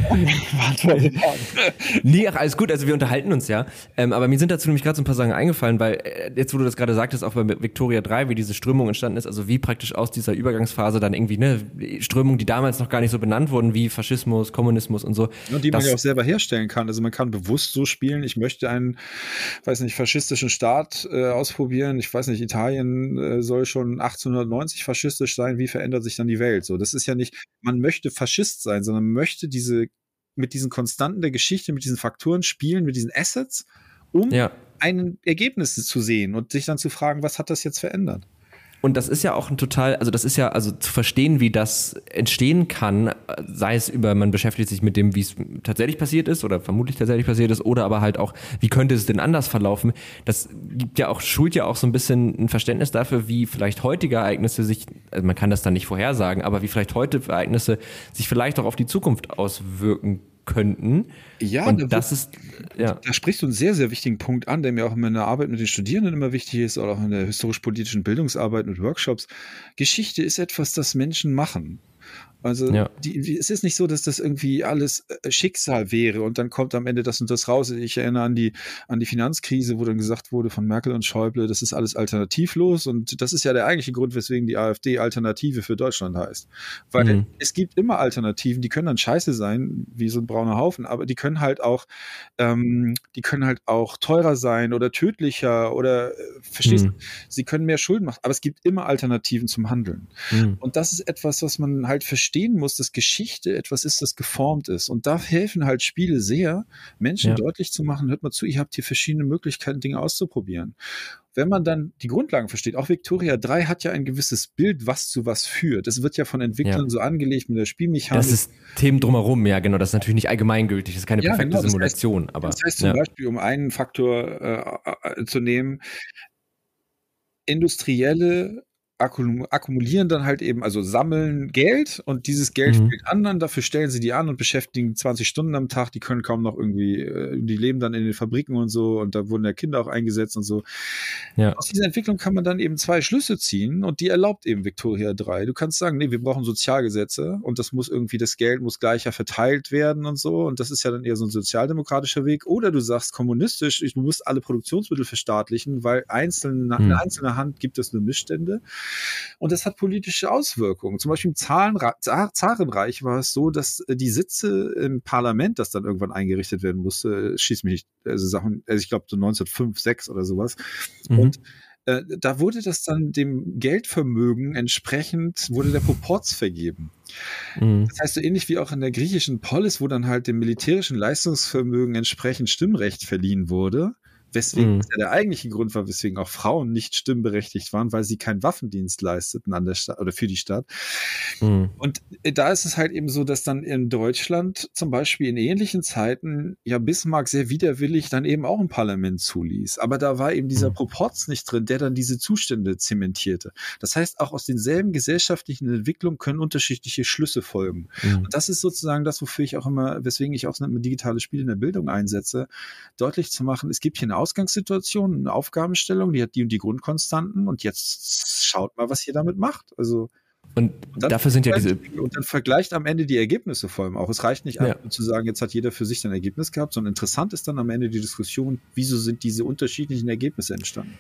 ja nee, ach, alles gut, also wir unterhalten uns ja. Ähm, aber mir sind dazu nämlich gerade so ein paar Sachen eingefallen, weil äh, jetzt, wo du das gerade sagtest, auch bei Victoria 3, wie diese Strömung entstanden ist, also wie praktisch aus dieser Übergangsphase dann irgendwie, ne, Strömungen, die damals noch gar nicht so benannt wurden, wie Faschismus, Kommunismus und so. Und die man ja auch selber herstellen kann. Also man kann bewusst so spielen, ich möchte einen, weiß nicht, faschistischen Staat äh, ausprobieren. Ich weiß nicht, Italien äh, soll schon 1890 faschistisch sein. Wie verändert sich dann die Welt? So, das ist ja nicht, man möchte Faschist sein, sondern man möchte diese mit diesen Konstanten der Geschichte, mit diesen Faktoren spielen, mit diesen Assets, um ja. ein Ergebnis zu sehen und sich dann zu fragen, was hat das jetzt verändert? Und das ist ja auch ein total, also das ist ja, also zu verstehen, wie das entstehen kann, sei es über, man beschäftigt sich mit dem, wie es tatsächlich passiert ist oder vermutlich tatsächlich passiert ist, oder aber halt auch, wie könnte es denn anders verlaufen, das gibt ja auch, schult ja auch so ein bisschen ein Verständnis dafür, wie vielleicht heutige Ereignisse sich, also man kann das dann nicht vorhersagen, aber wie vielleicht heute Ereignisse sich vielleicht auch auf die Zukunft auswirken könnten. Ja, und da das ist, ja. Da sprichst du einen sehr, sehr wichtigen Punkt an, der mir auch in meiner Arbeit mit den Studierenden immer wichtig ist, oder auch in der historisch-politischen Bildungsarbeit mit Workshops. Geschichte ist etwas, das Menschen machen. Also ja. die, es ist nicht so, dass das irgendwie alles äh, Schicksal wäre und dann kommt am Ende das und das raus. Ich erinnere an die, an die Finanzkrise, wo dann gesagt wurde von Merkel und Schäuble, das ist alles alternativlos und das ist ja der eigentliche Grund, weswegen die AfD Alternative für Deutschland heißt. Weil mhm. es gibt immer Alternativen, die können dann scheiße sein, wie so ein brauner Haufen, aber die können halt auch, ähm, die können halt auch teurer sein oder tödlicher oder, äh, verstehst mhm. du, sie können mehr Schulden machen, aber es gibt immer Alternativen zum Handeln. Mhm. Und das ist etwas, was man halt versteht verstehen muss, dass Geschichte etwas ist, das geformt ist. Und da helfen halt Spiele sehr, Menschen ja. deutlich zu machen, hört mal zu, ihr habt hier verschiedene Möglichkeiten, Dinge auszuprobieren. Wenn man dann die Grundlagen versteht, auch Victoria 3 hat ja ein gewisses Bild, was zu was führt. Das wird ja von Entwicklern ja. so angelegt mit der Spielmechanik. Das ist Themen drumherum, ja, genau. Das ist natürlich nicht allgemeingültig. Das ist keine ja, perfekte genau, Simulation. Das heißt, aber, das heißt zum ja. Beispiel, um einen Faktor äh, äh zu nehmen, industrielle akkumulieren dann halt eben, also sammeln Geld und dieses Geld mhm. fehlt anderen, dafür stellen sie die an und beschäftigen 20 Stunden am Tag, die können kaum noch irgendwie, äh, die leben dann in den Fabriken und so und da wurden ja Kinder auch eingesetzt und so. Ja. Aus dieser Entwicklung kann man dann eben zwei Schlüsse ziehen und die erlaubt eben Victoria 3. Du kannst sagen, nee, wir brauchen Sozialgesetze und das muss irgendwie, das Geld muss gleicher verteilt werden und so und das ist ja dann eher so ein sozialdemokratischer Weg oder du sagst kommunistisch, du musst alle Produktionsmittel verstaatlichen, weil einzelne, mhm. in einzelner Hand gibt es nur Missstände und das hat politische Auswirkungen. Zum Beispiel im Zarenreich war es so, dass äh, die Sitze im Parlament, das dann irgendwann eingerichtet werden musste, schießt mich nicht, also Sachen, also ich glaube so 1905, 6 oder sowas. Mhm. Und äh, da wurde das dann dem Geldvermögen entsprechend, wurde der Proporz vergeben. Mhm. Das heißt, so ähnlich wie auch in der griechischen Polis, wo dann halt dem militärischen Leistungsvermögen entsprechend Stimmrecht verliehen wurde, Weswegen mhm. ja der eigentliche Grund war, weswegen auch Frauen nicht stimmberechtigt waren, weil sie keinen Waffendienst leisteten an der Stadt oder für die Stadt. Mhm. Und äh, da ist es halt eben so, dass dann in Deutschland zum Beispiel in ähnlichen Zeiten ja Bismarck sehr widerwillig dann eben auch ein Parlament zuließ. Aber da war eben dieser mhm. Proporz nicht drin, der dann diese Zustände zementierte. Das heißt, auch aus denselben gesellschaftlichen Entwicklungen können unterschiedliche Schlüsse folgen. Mhm. Und das ist sozusagen das, wofür ich auch immer, weswegen ich auch so ein digitales Spiel in der Bildung einsetze, deutlich zu machen, es gibt hier eine Ausgangssituation, eine Aufgabenstellung, die hat die und die Grundkonstanten und jetzt schaut mal, was ihr damit macht. Also und, und dafür sind ja diese. Und dann vergleicht am Ende die Ergebnisse vor allem auch. Es reicht nicht ja. zu sagen, jetzt hat jeder für sich sein Ergebnis gehabt, sondern interessant ist dann am Ende die Diskussion, wieso sind diese unterschiedlichen Ergebnisse entstanden.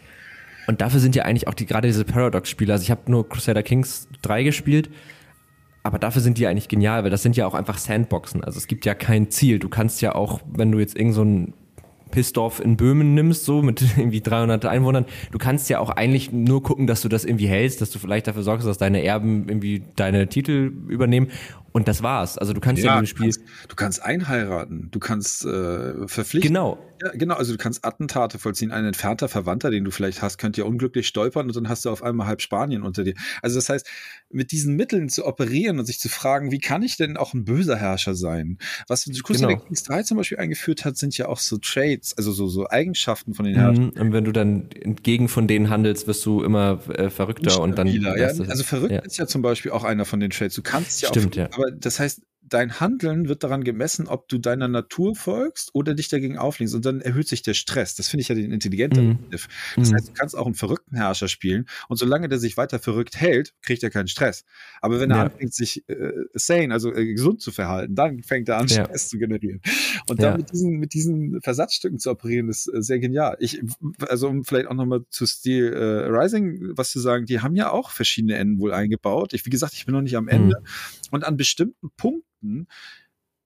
Und dafür sind ja eigentlich auch die gerade diese Paradox-Spiele. Also ich habe nur Crusader Kings 3 gespielt, aber dafür sind die eigentlich genial, weil das sind ja auch einfach Sandboxen. Also es gibt ja kein Ziel. Du kannst ja auch, wenn du jetzt irgend so ein Pissdorf in Böhmen nimmst, so mit irgendwie 300 Einwohnern, du kannst ja auch eigentlich nur gucken, dass du das irgendwie hältst, dass du vielleicht dafür sorgst, dass deine Erben irgendwie deine Titel übernehmen. Und das war's. Also du kannst ja, ja im Spiel. Du kannst, du kannst einheiraten, du kannst äh, verpflichten. Genau. Ja, genau, also du kannst Attentate vollziehen. Ein entfernter Verwandter, den du vielleicht hast, könnte ja unglücklich stolpern und dann hast du auf einmal halb Spanien unter dir. Also das heißt, mit diesen Mitteln zu operieren und sich zu fragen, wie kann ich denn auch ein böser Herrscher sein? Was Crusader genau. Kings 3 zum Beispiel eingeführt hat, sind ja auch so Traits, also so, so Eigenschaften von den Herrschern. Mhm, und wenn du dann entgegen von denen handelst, wirst du immer äh, verrückter und dann. Ja, also verrückt ist ja zum Beispiel auch einer von den Traits. Du kannst ja Stimmt, auch, ja. Aber das heißt, dein Handeln wird daran gemessen, ob du deiner Natur folgst oder dich dagegen auflehnst. Und dann erhöht sich der Stress. Das finde ich ja den intelligenten Begriff. Mhm. Das mhm. heißt, du kannst auch einen verrückten Herrscher spielen und solange der sich weiter verrückt hält, kriegt er keinen Stress. Aber wenn er ja. anfängt, sich äh, sane, also äh, gesund zu verhalten, dann fängt er an, ja. Stress zu generieren. Und dann mit, diesen, mit diesen Versatzstücken zu operieren, ist äh, sehr genial. Ich, also um vielleicht auch nochmal zu Steel äh, Rising was zu sagen, die haben ja auch verschiedene Enden wohl eingebaut. Ich, wie gesagt, ich bin noch nicht am Ende. Mhm. Und an bestimmten Punkten Konflikten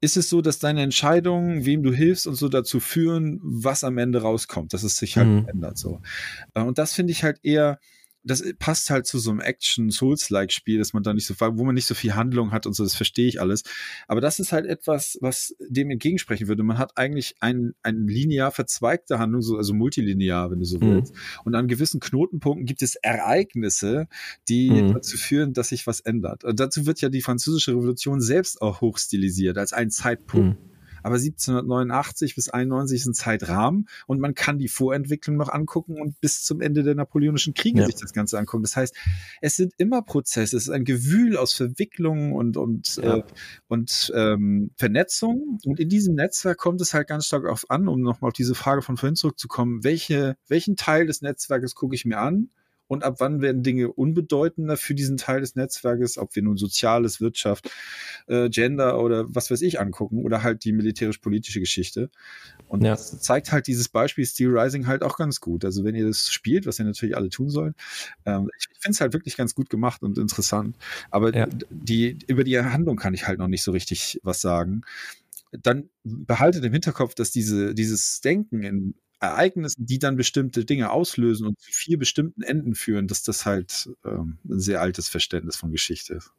ist es so, dass deine Entscheidungen, wem du hilfst und so dazu führen, was am Ende rauskommt, dass es sich halt mhm. ändert. So. Äh, und das finde ich halt eher, das passt halt zu so einem Action-Souls-like-Spiel, dass man da nicht so, wo man nicht so viel Handlung hat und so, das verstehe ich alles. Aber das ist halt etwas, was dem entgegensprechen würde. Man hat eigentlich ein, ein linear verzweigte Handlung, so, also multilinear, wenn du so mhm. willst. Und an gewissen Knotenpunkten gibt es Ereignisse, die mhm. dazu führen, dass sich was ändert. Und dazu wird ja die französische Revolution selbst auch hochstilisiert als ein Zeitpunkt. Mhm aber 1789 bis 91 ist ein Zeitrahmen und man kann die Vorentwicklung noch angucken und bis zum Ende der napoleonischen Kriege ja. sich das Ganze angucken. Das heißt, es sind immer Prozesse, es ist ein Gewühl aus Verwicklungen und, und, ja. äh, und ähm, Vernetzung. Und in diesem Netzwerk kommt es halt ganz stark auf an, um nochmal auf diese Frage von vorhin zurückzukommen, welche, welchen Teil des Netzwerkes gucke ich mir an? Und ab wann werden Dinge unbedeutender für diesen Teil des Netzwerkes, ob wir nun Soziales, Wirtschaft, äh, Gender oder was weiß ich angucken oder halt die militärisch-politische Geschichte. Und ja. das zeigt halt dieses Beispiel Steel Rising halt auch ganz gut. Also wenn ihr das spielt, was ihr natürlich alle tun sollt, ähm, ich finde es halt wirklich ganz gut gemacht und interessant. Aber ja. die, über die Handlung kann ich halt noch nicht so richtig was sagen dann behaltet im Hinterkopf, dass diese, dieses Denken in Ereignissen, die dann bestimmte Dinge auslösen und zu vier bestimmten Enden führen, dass das halt ähm, ein sehr altes Verständnis von Geschichte ist.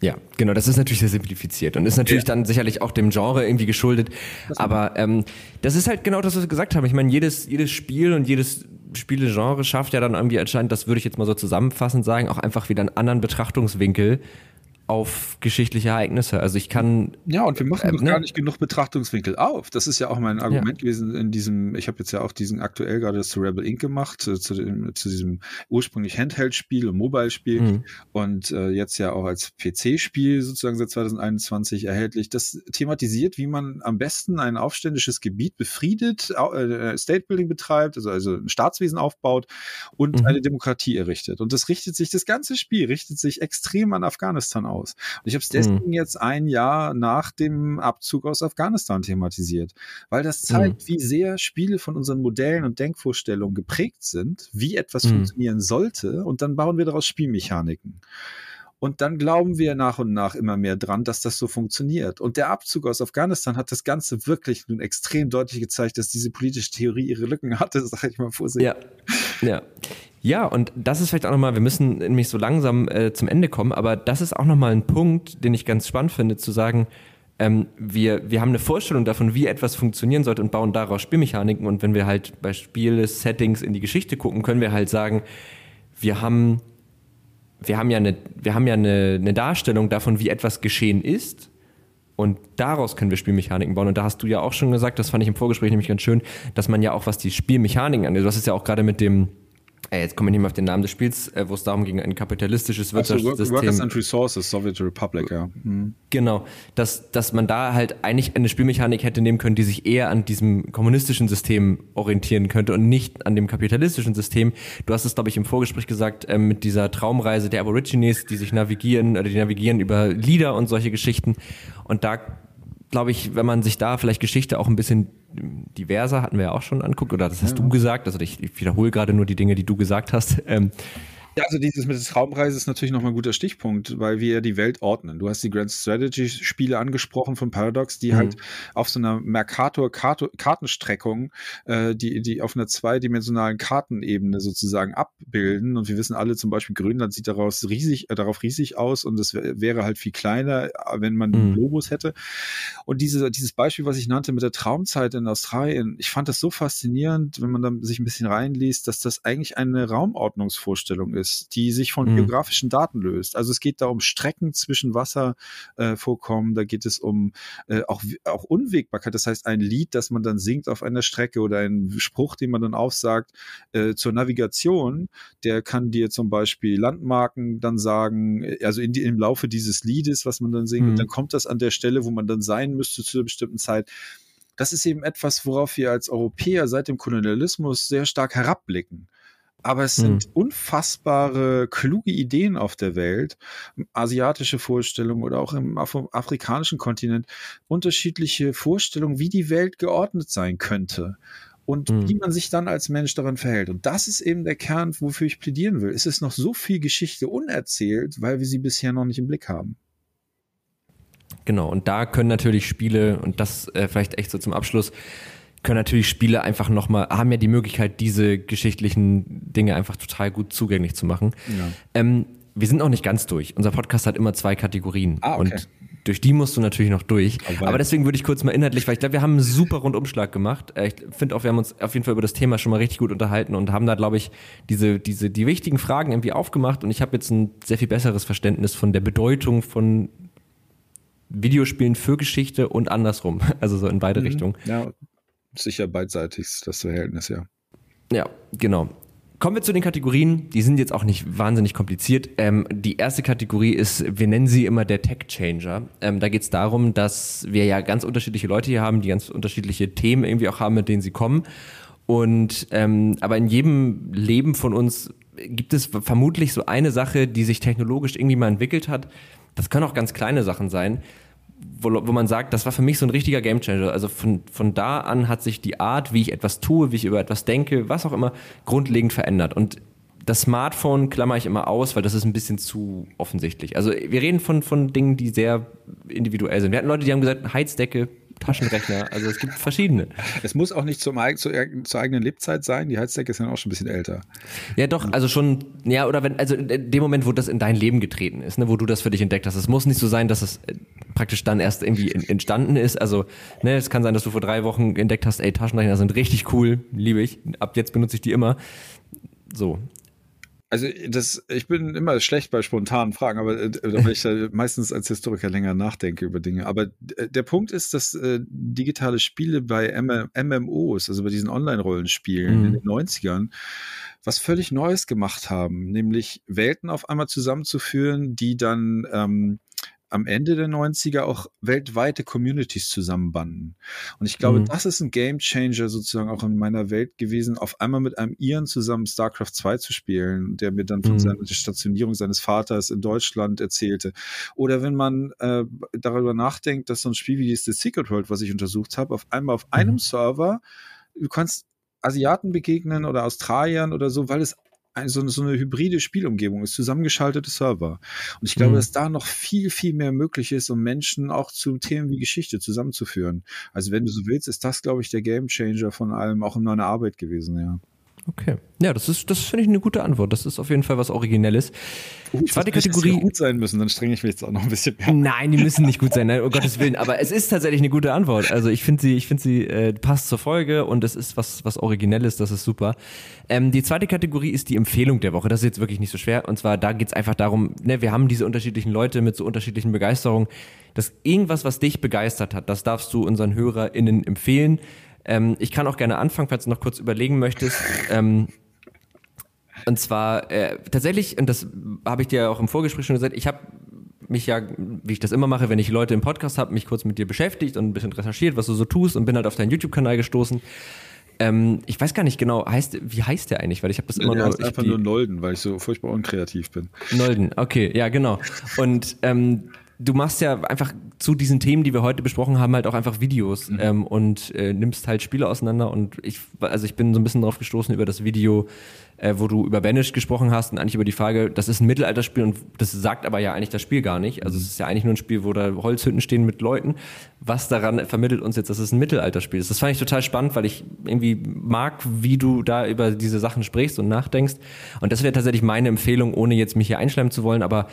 Ja, genau, das ist natürlich sehr simplifiziert und ist natürlich ja. dann sicherlich auch dem Genre irgendwie geschuldet. Aber ähm, das ist halt genau das, was wir gesagt haben. Ich meine, jedes, jedes Spiel und jedes Spielegenre schafft ja dann irgendwie anscheinend, das würde ich jetzt mal so zusammenfassend sagen, auch einfach wieder einen anderen Betrachtungswinkel auf geschichtliche Ereignisse. Also ich kann. Ja, und wir machen äh, noch ne? gar nicht genug Betrachtungswinkel auf. Das ist ja auch mein Argument ja. gewesen in diesem, ich habe jetzt ja auch diesen aktuell gerade das zu Rebel Inc. gemacht, zu, zu, dem, zu diesem ursprünglich Handheld-Spiel und Mobile-Spiel mhm. und äh, jetzt ja auch als PC-Spiel sozusagen seit 2021 erhältlich. Das thematisiert, wie man am besten ein aufständisches Gebiet befriedet, äh, State-Building betreibt, also, also ein Staatswesen aufbaut und mhm. eine Demokratie errichtet. Und das richtet sich, das ganze Spiel richtet sich extrem an Afghanistan aus. Und ich habe es deswegen mhm. jetzt ein Jahr nach dem Abzug aus Afghanistan thematisiert, weil das zeigt, mhm. wie sehr Spiele von unseren Modellen und Denkvorstellungen geprägt sind, wie etwas mhm. funktionieren sollte und dann bauen wir daraus Spielmechaniken. Und dann glauben wir nach und nach immer mehr dran, dass das so funktioniert. Und der Abzug aus Afghanistan hat das Ganze wirklich nun extrem deutlich gezeigt, dass diese politische Theorie ihre Lücken hatte, sag ich mal vorsichtig. Ja, ja. Ja, und das ist vielleicht auch nochmal, wir müssen nämlich so langsam äh, zum Ende kommen, aber das ist auch nochmal ein Punkt, den ich ganz spannend finde, zu sagen, ähm, wir, wir haben eine Vorstellung davon, wie etwas funktionieren sollte und bauen daraus Spielmechaniken. Und wenn wir halt bei Spiele-Settings in die Geschichte gucken, können wir halt sagen, wir haben, wir haben ja, eine, wir haben ja eine, eine Darstellung davon, wie etwas geschehen ist. Und daraus können wir Spielmechaniken bauen. Und da hast du ja auch schon gesagt, das fand ich im Vorgespräch nämlich ganz schön, dass man ja auch, was die Spielmechaniken angeht, du hast es ja auch gerade mit dem, äh, jetzt komme ich nicht mehr auf den Namen des Spiels, äh, wo es darum ging, ein kapitalistisches Wirtschaftssystem. Also Workers and Resources, Soviet Republic, ja. Mhm. Genau, dass, dass man da halt eigentlich eine Spielmechanik hätte nehmen können, die sich eher an diesem kommunistischen System orientieren könnte und nicht an dem kapitalistischen System. Du hast es, glaube ich, im Vorgespräch gesagt, äh, mit dieser Traumreise der Aborigines, die sich navigieren oder die navigieren über Lieder und solche Geschichten. Und da glaube ich, wenn man sich da vielleicht Geschichte auch ein bisschen diverser, hatten wir ja auch schon anguckt, oder das hast ja. du gesagt, also ich, ich wiederhole gerade nur die Dinge, die du gesagt hast. Ähm, ja, also dieses mit Traumreise ist natürlich nochmal ein guter Stichpunkt, weil wir ja die Welt ordnen. Du hast die Grand Strategy Spiele angesprochen von Paradox, die mhm. halt auf so einer Mercator-Kartenstreckung, äh, die, die auf einer zweidimensionalen Kartenebene sozusagen abbilden. Und wir wissen alle zum Beispiel, Grönland sieht daraus riesig, äh, darauf riesig aus und es wäre halt viel kleiner, wenn man mhm. einen Globus hätte. Und diese, dieses Beispiel, was ich nannte mit der Traumzeit in Australien, ich fand das so faszinierend, wenn man da sich ein bisschen reinliest, dass das eigentlich eine Raumordnungsvorstellung ist ist, die sich von mhm. geografischen Daten löst. Also es geht da um Strecken zwischen Wasservorkommen, äh, da geht es um äh, auch, auch Unwägbarkeit. Das heißt, ein Lied, das man dann singt auf einer Strecke oder ein Spruch, den man dann aufsagt äh, zur Navigation, der kann dir zum Beispiel Landmarken dann sagen, äh, also in die, im Laufe dieses Liedes, was man dann singt, mhm. und dann kommt das an der Stelle, wo man dann sein müsste zu einer bestimmten Zeit das ist eben etwas, worauf wir als Europäer seit dem Kolonialismus sehr stark herabblicken. Aber es sind hm. unfassbare, kluge Ideen auf der Welt, asiatische Vorstellungen oder auch im Af afrikanischen Kontinent, unterschiedliche Vorstellungen, wie die Welt geordnet sein könnte und mhm. wie man sich dann als Mensch daran verhält. Und das ist eben der Kern, wofür ich plädieren will. Es ist noch so viel Geschichte unerzählt, weil wir sie bisher noch nicht im Blick haben. Genau, und da können natürlich Spiele, und das äh, vielleicht echt so zum Abschluss, können natürlich Spiele einfach nochmal, haben ja die Möglichkeit, diese geschichtlichen Dinge einfach total gut zugänglich zu machen. Ja. Ähm, wir sind noch nicht ganz durch. Unser Podcast hat immer zwei Kategorien. Ah, okay. Und durch die musst du natürlich noch durch. Okay. Aber deswegen würde ich kurz mal inhaltlich, weil ich glaube, wir haben einen super Rundumschlag gemacht. Äh, ich finde auch, wir haben uns auf jeden Fall über das Thema schon mal richtig gut unterhalten und haben da, glaube ich, diese, diese, die wichtigen Fragen irgendwie aufgemacht und ich habe jetzt ein sehr viel besseres Verständnis von der Bedeutung von Videospielen für Geschichte und andersrum. Also so in beide mhm. Richtungen. Ja, sicher beidseitig das Verhältnis, ja. Ja, genau. Kommen wir zu den Kategorien. Die sind jetzt auch nicht wahnsinnig kompliziert. Ähm, die erste Kategorie ist, wir nennen sie immer der Tech Changer. Ähm, da geht es darum, dass wir ja ganz unterschiedliche Leute hier haben, die ganz unterschiedliche Themen irgendwie auch haben, mit denen sie kommen. Und ähm, aber in jedem Leben von uns gibt es vermutlich so eine Sache, die sich technologisch irgendwie mal entwickelt hat. Das können auch ganz kleine Sachen sein, wo, wo man sagt, das war für mich so ein richtiger Gamechanger. Also von, von da an hat sich die Art, wie ich etwas tue, wie ich über etwas denke, was auch immer, grundlegend verändert. Und das Smartphone klammer ich immer aus, weil das ist ein bisschen zu offensichtlich. Also wir reden von, von Dingen, die sehr individuell sind. Wir hatten Leute, die haben gesagt, Heizdecke, Taschenrechner. Also es gibt verschiedene. Es muss auch nicht zum, zur, zur eigenen Lebzeit sein. Die Heizdecke ist dann auch schon ein bisschen älter. Ja, doch, also schon, ja, oder wenn, also in dem Moment, wo das in dein Leben getreten ist, ne, wo du das für dich entdeckt hast. Es muss nicht so sein, dass es äh, praktisch dann erst irgendwie entstanden ist. Also, ne, es kann sein, dass du vor drei Wochen entdeckt hast, ey, Taschenrechner sind richtig cool, liebe ich. Ab jetzt benutze ich die immer. So. Also das, ich bin immer schlecht bei spontanen Fragen, aber äh, weil ich ja meistens als Historiker länger nachdenke über Dinge. Aber äh, der Punkt ist, dass äh, digitale Spiele bei M MMOs, also bei diesen Online-Rollenspielen mhm. in den 90ern, was völlig Neues gemacht haben, nämlich Welten auf einmal zusammenzuführen, die dann ähm, am Ende der 90er auch weltweite Communities zusammenbanden. Und ich glaube, mhm. das ist ein Game Changer sozusagen auch in meiner Welt gewesen, auf einmal mit einem Iren zusammen StarCraft 2 zu spielen, der mir dann von mhm. seiner Stationierung seines Vaters in Deutschland erzählte. Oder wenn man äh, darüber nachdenkt, dass so ein Spiel wie dieses The Secret World, was ich untersucht habe, auf einmal auf einem mhm. Server, du kannst Asiaten begegnen oder Australiern oder so, weil es so, so eine hybride Spielumgebung ist, zusammengeschaltete Server. Und ich glaube, mhm. dass da noch viel, viel mehr möglich ist, um Menschen auch zu Themen wie Geschichte zusammenzuführen. Also wenn du so willst, ist das, glaube ich, der Gamechanger von allem, auch in meiner Arbeit gewesen, ja. Okay. Ja, das ist, das finde ich eine gute Antwort. Das ist auf jeden Fall was Originelles. Uh, Zweite Kategorie. Die gut sein müssen, dann strenge ich mich jetzt auch noch ein bisschen mehr. Nein, die müssen nicht gut sein, nein, um Gottes Willen. Aber es ist tatsächlich eine gute Antwort. Also ich finde sie, ich finde sie äh, passt zur Folge und es ist was, was Originelles, das ist super. Ähm, die zweite Kategorie ist die Empfehlung der Woche. Das ist jetzt wirklich nicht so schwer. Und zwar, da geht es einfach darum, ne, wir haben diese unterschiedlichen Leute mit so unterschiedlichen Begeisterungen. Dass irgendwas, was dich begeistert hat, das darfst du unseren HörerInnen empfehlen. Ähm, ich kann auch gerne anfangen, falls du noch kurz überlegen möchtest. Ähm, und zwar äh, tatsächlich, und das habe ich dir auch im Vorgespräch schon gesagt, ich habe mich ja, wie ich das immer mache, wenn ich Leute im Podcast habe, mich kurz mit dir beschäftigt und ein bisschen recherchiert, was du so tust und bin halt auf deinen YouTube-Kanal gestoßen. Ähm, ich weiß gar nicht genau, heißt, wie heißt der eigentlich? Weil ich habe das immer ja, nur. Ich einfach die, nur Nolden, weil ich so furchtbar unkreativ bin. Nolden, okay, ja, genau. Und ähm, du machst ja einfach zu diesen Themen, die wir heute besprochen haben, halt auch einfach Videos mhm. ähm, und äh, nimmst halt Spiele auseinander. Und ich, also ich bin so ein bisschen drauf gestoßen über das Video, äh, wo du über Banish gesprochen hast und eigentlich über die Frage, das ist ein Mittelalterspiel und das sagt aber ja eigentlich das Spiel gar nicht. Also es ist ja eigentlich nur ein Spiel, wo da Holzhütten stehen mit Leuten. Was daran vermittelt uns jetzt, dass es ein Mittelalterspiel ist? Das fand ich total spannend, weil ich irgendwie mag, wie du da über diese Sachen sprichst und nachdenkst. Und das wäre tatsächlich meine Empfehlung, ohne jetzt mich hier einschleimen zu wollen, aber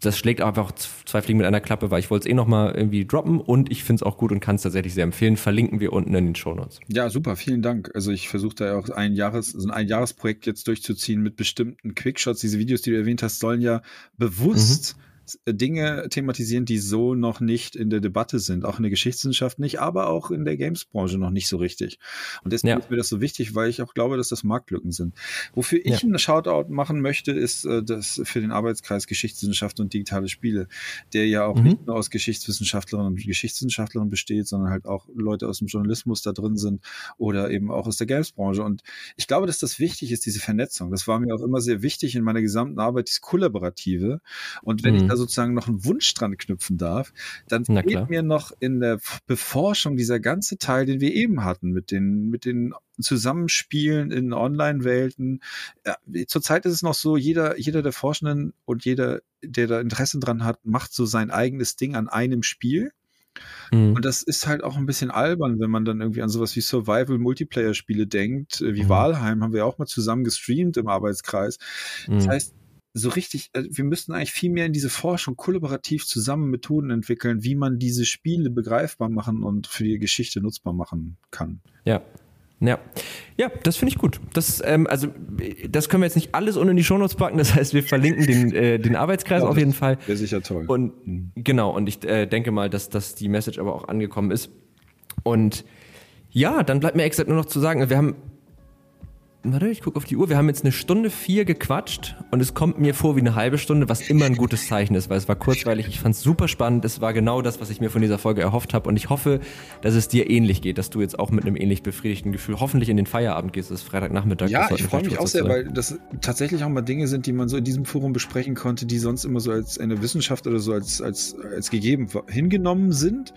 das schlägt einfach zwei Fliegen mit einer Klappe, weil ich wollte es eh nochmal irgendwie droppen und ich finde es auch gut und kann es tatsächlich sehr empfehlen. Verlinken wir unten in den Shownotes. Ja, super, vielen Dank. Also ich versuche da ja auch ein Jahres, so ein Einjahresprojekt jetzt durchzuziehen mit bestimmten Quickshots. Diese Videos, die du erwähnt hast, sollen ja bewusst mhm Dinge thematisieren, die so noch nicht in der Debatte sind, auch in der Geschichtswissenschaft nicht, aber auch in der Games-Branche noch nicht so richtig. Und deswegen ja. ist mir das so wichtig, weil ich auch glaube, dass das Marktlücken sind. Wofür ich ja. einen Shoutout machen möchte, ist äh, das für den Arbeitskreis Geschichtswissenschaft und digitale Spiele, der ja auch mhm. nicht nur aus Geschichtswissenschaftlerinnen und Geschichtswissenschaftlern besteht, sondern halt auch Leute aus dem Journalismus da drin sind oder eben auch aus der Games-Branche. Und ich glaube, dass das wichtig ist, diese Vernetzung. Das war mir auch immer sehr wichtig in meiner gesamten Arbeit, dieses Kollaborative. Und wenn mhm. ich da sozusagen noch einen Wunsch dran knüpfen darf, dann fehlt mir noch in der Beforschung dieser ganze Teil, den wir eben hatten, mit den, mit den Zusammenspielen in Online-Welten. Ja, zurzeit ist es noch so, jeder, jeder der Forschenden und jeder, der da Interesse dran hat, macht so sein eigenes Ding an einem Spiel. Mhm. Und das ist halt auch ein bisschen albern, wenn man dann irgendwie an sowas wie Survival-Multiplayer-Spiele denkt. Wie mhm. Valheim haben wir auch mal zusammen gestreamt im Arbeitskreis. Das mhm. heißt, so richtig, also wir müssten eigentlich viel mehr in diese Forschung kollaborativ zusammen Methoden entwickeln, wie man diese Spiele begreifbar machen und für die Geschichte nutzbar machen kann. Ja. Ja, ja, das finde ich gut. Das, ähm, also, das können wir jetzt nicht alles unten in die Shownotes packen. Das heißt, wir verlinken den, äh, den Arbeitskreis ja, auf jeden Fall. Wäre sicher toll. Und mhm. genau, und ich äh, denke mal, dass, dass die Message aber auch angekommen ist. Und ja, dann bleibt mir exakt nur noch zu sagen, wir haben Warte, ich gucke auf die Uhr. Wir haben jetzt eine Stunde vier gequatscht und es kommt mir vor wie eine halbe Stunde, was immer ein gutes Zeichen ist, weil es war kurzweilig. Ich fand es super spannend. Es war genau das, was ich mir von dieser Folge erhofft habe und ich hoffe, dass es dir ähnlich geht, dass du jetzt auch mit einem ähnlich befriedigten Gefühl hoffentlich in den Feierabend gehst. Es ist Freitagnachmittag. Ja, ich freue mich auch sehr, weil das tatsächlich auch mal Dinge sind, die man so in diesem Forum besprechen konnte, die sonst immer so als eine Wissenschaft oder so als, als, als gegeben hingenommen sind,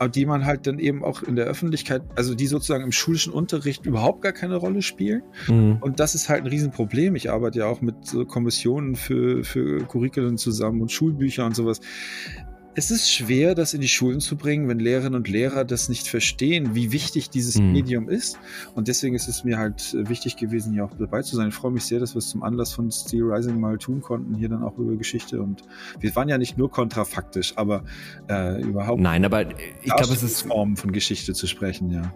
aber die man halt dann eben auch in der Öffentlichkeit, also die sozusagen im schulischen Unterricht überhaupt gar keine Rolle spielen Mhm. Und das ist halt ein Riesenproblem. Ich arbeite ja auch mit Kommissionen für, für Curriculum zusammen und Schulbücher und sowas. Es ist schwer, das in die Schulen zu bringen, wenn Lehrerinnen und Lehrer das nicht verstehen, wie wichtig dieses mhm. Medium ist. Und deswegen ist es mir halt äh, wichtig gewesen, hier auch dabei zu sein. Ich freue mich sehr, dass wir es zum Anlass von Steel Rising mal tun konnten, hier dann auch über Geschichte. Und wir waren ja nicht nur kontrafaktisch, aber äh, überhaupt. Nein, aber ich glaube, es ist Formen von Geschichte zu sprechen, ja.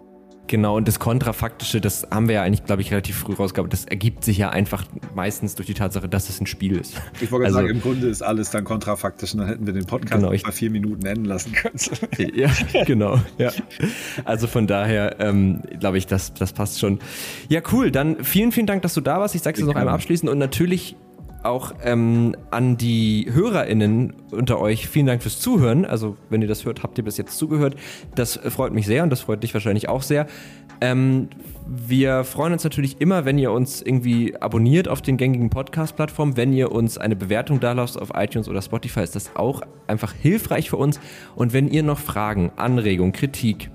Genau, und das Kontrafaktische, das haben wir ja eigentlich, glaube ich, relativ früh rausgehabt. Das ergibt sich ja einfach meistens durch die Tatsache, dass es ein Spiel ist. Ich wollte also, sagen, im Grunde ist alles dann kontrafaktisch und dann hätten wir den Podcast genau, ich, bei vier Minuten enden lassen können. ja, genau. Ja. Also von daher ähm, glaube ich, das, das passt schon. Ja, cool. Dann vielen, vielen Dank, dass du da warst. Ich sage es noch einmal abschließend und natürlich auch ähm, an die HörerInnen unter euch vielen Dank fürs Zuhören. Also, wenn ihr das hört, habt ihr bis jetzt zugehört. Das freut mich sehr und das freut dich wahrscheinlich auch sehr. Ähm, wir freuen uns natürlich immer, wenn ihr uns irgendwie abonniert auf den gängigen Podcast-Plattformen. Wenn ihr uns eine Bewertung da lasst auf iTunes oder Spotify, ist das auch einfach hilfreich für uns. Und wenn ihr noch Fragen, Anregungen, Kritik,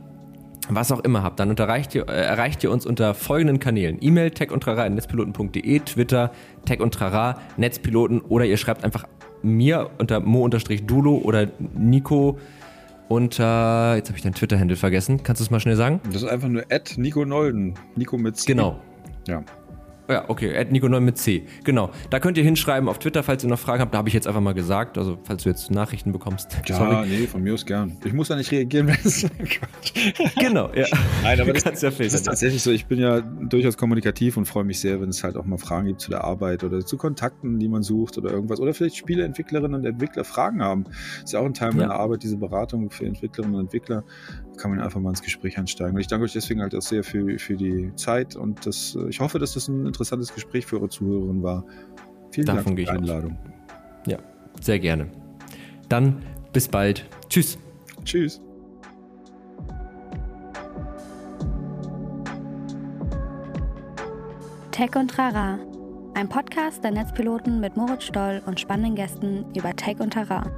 was auch immer habt, dann ihr, äh, erreicht ihr uns unter folgenden Kanälen. E-Mail techundtrara.netzpiloten.de, Twitter tech und trara, Netzpiloten oder ihr schreibt einfach mir unter mo-dulo oder Nico unter, jetzt habe ich dein Twitter-Handle vergessen. Kannst du es mal schnell sagen? Das ist einfach nur Nico Nolden. Nico mit C. Genau. Ja. Ja, okay, Nico9 mit C. Genau. Da könnt ihr hinschreiben auf Twitter, falls ihr noch Fragen habt. Da habe ich jetzt einfach mal gesagt. Also, falls du jetzt Nachrichten bekommst. Ja, Sorry. nee, von mir aus gern. Ich muss da nicht reagieren, wenn es. genau, ja. Nein, aber das, ja das ist tatsächlich so. Ich bin ja durchaus kommunikativ und freue mich sehr, wenn es halt auch mal Fragen gibt zu der Arbeit oder zu Kontakten, die man sucht oder irgendwas. Oder vielleicht Spieleentwicklerinnen und Entwickler Fragen haben. Das ist ja auch ein Teil meiner ja. Arbeit, diese Beratung für Entwicklerinnen und Entwickler kann man einfach mal ins Gespräch einsteigen. Und ich danke euch deswegen halt auch sehr für, für die Zeit und das, äh, ich hoffe, dass das ein interessantes Gespräch für eure Zuhörerinnen war. Vielen Davon Dank für die Einladung. Ja, sehr gerne. Dann bis bald. Tschüss. Tschüss. Tech und Trara. Ein Podcast der Netzpiloten mit Moritz Stoll und spannenden Gästen über Tech und Trara.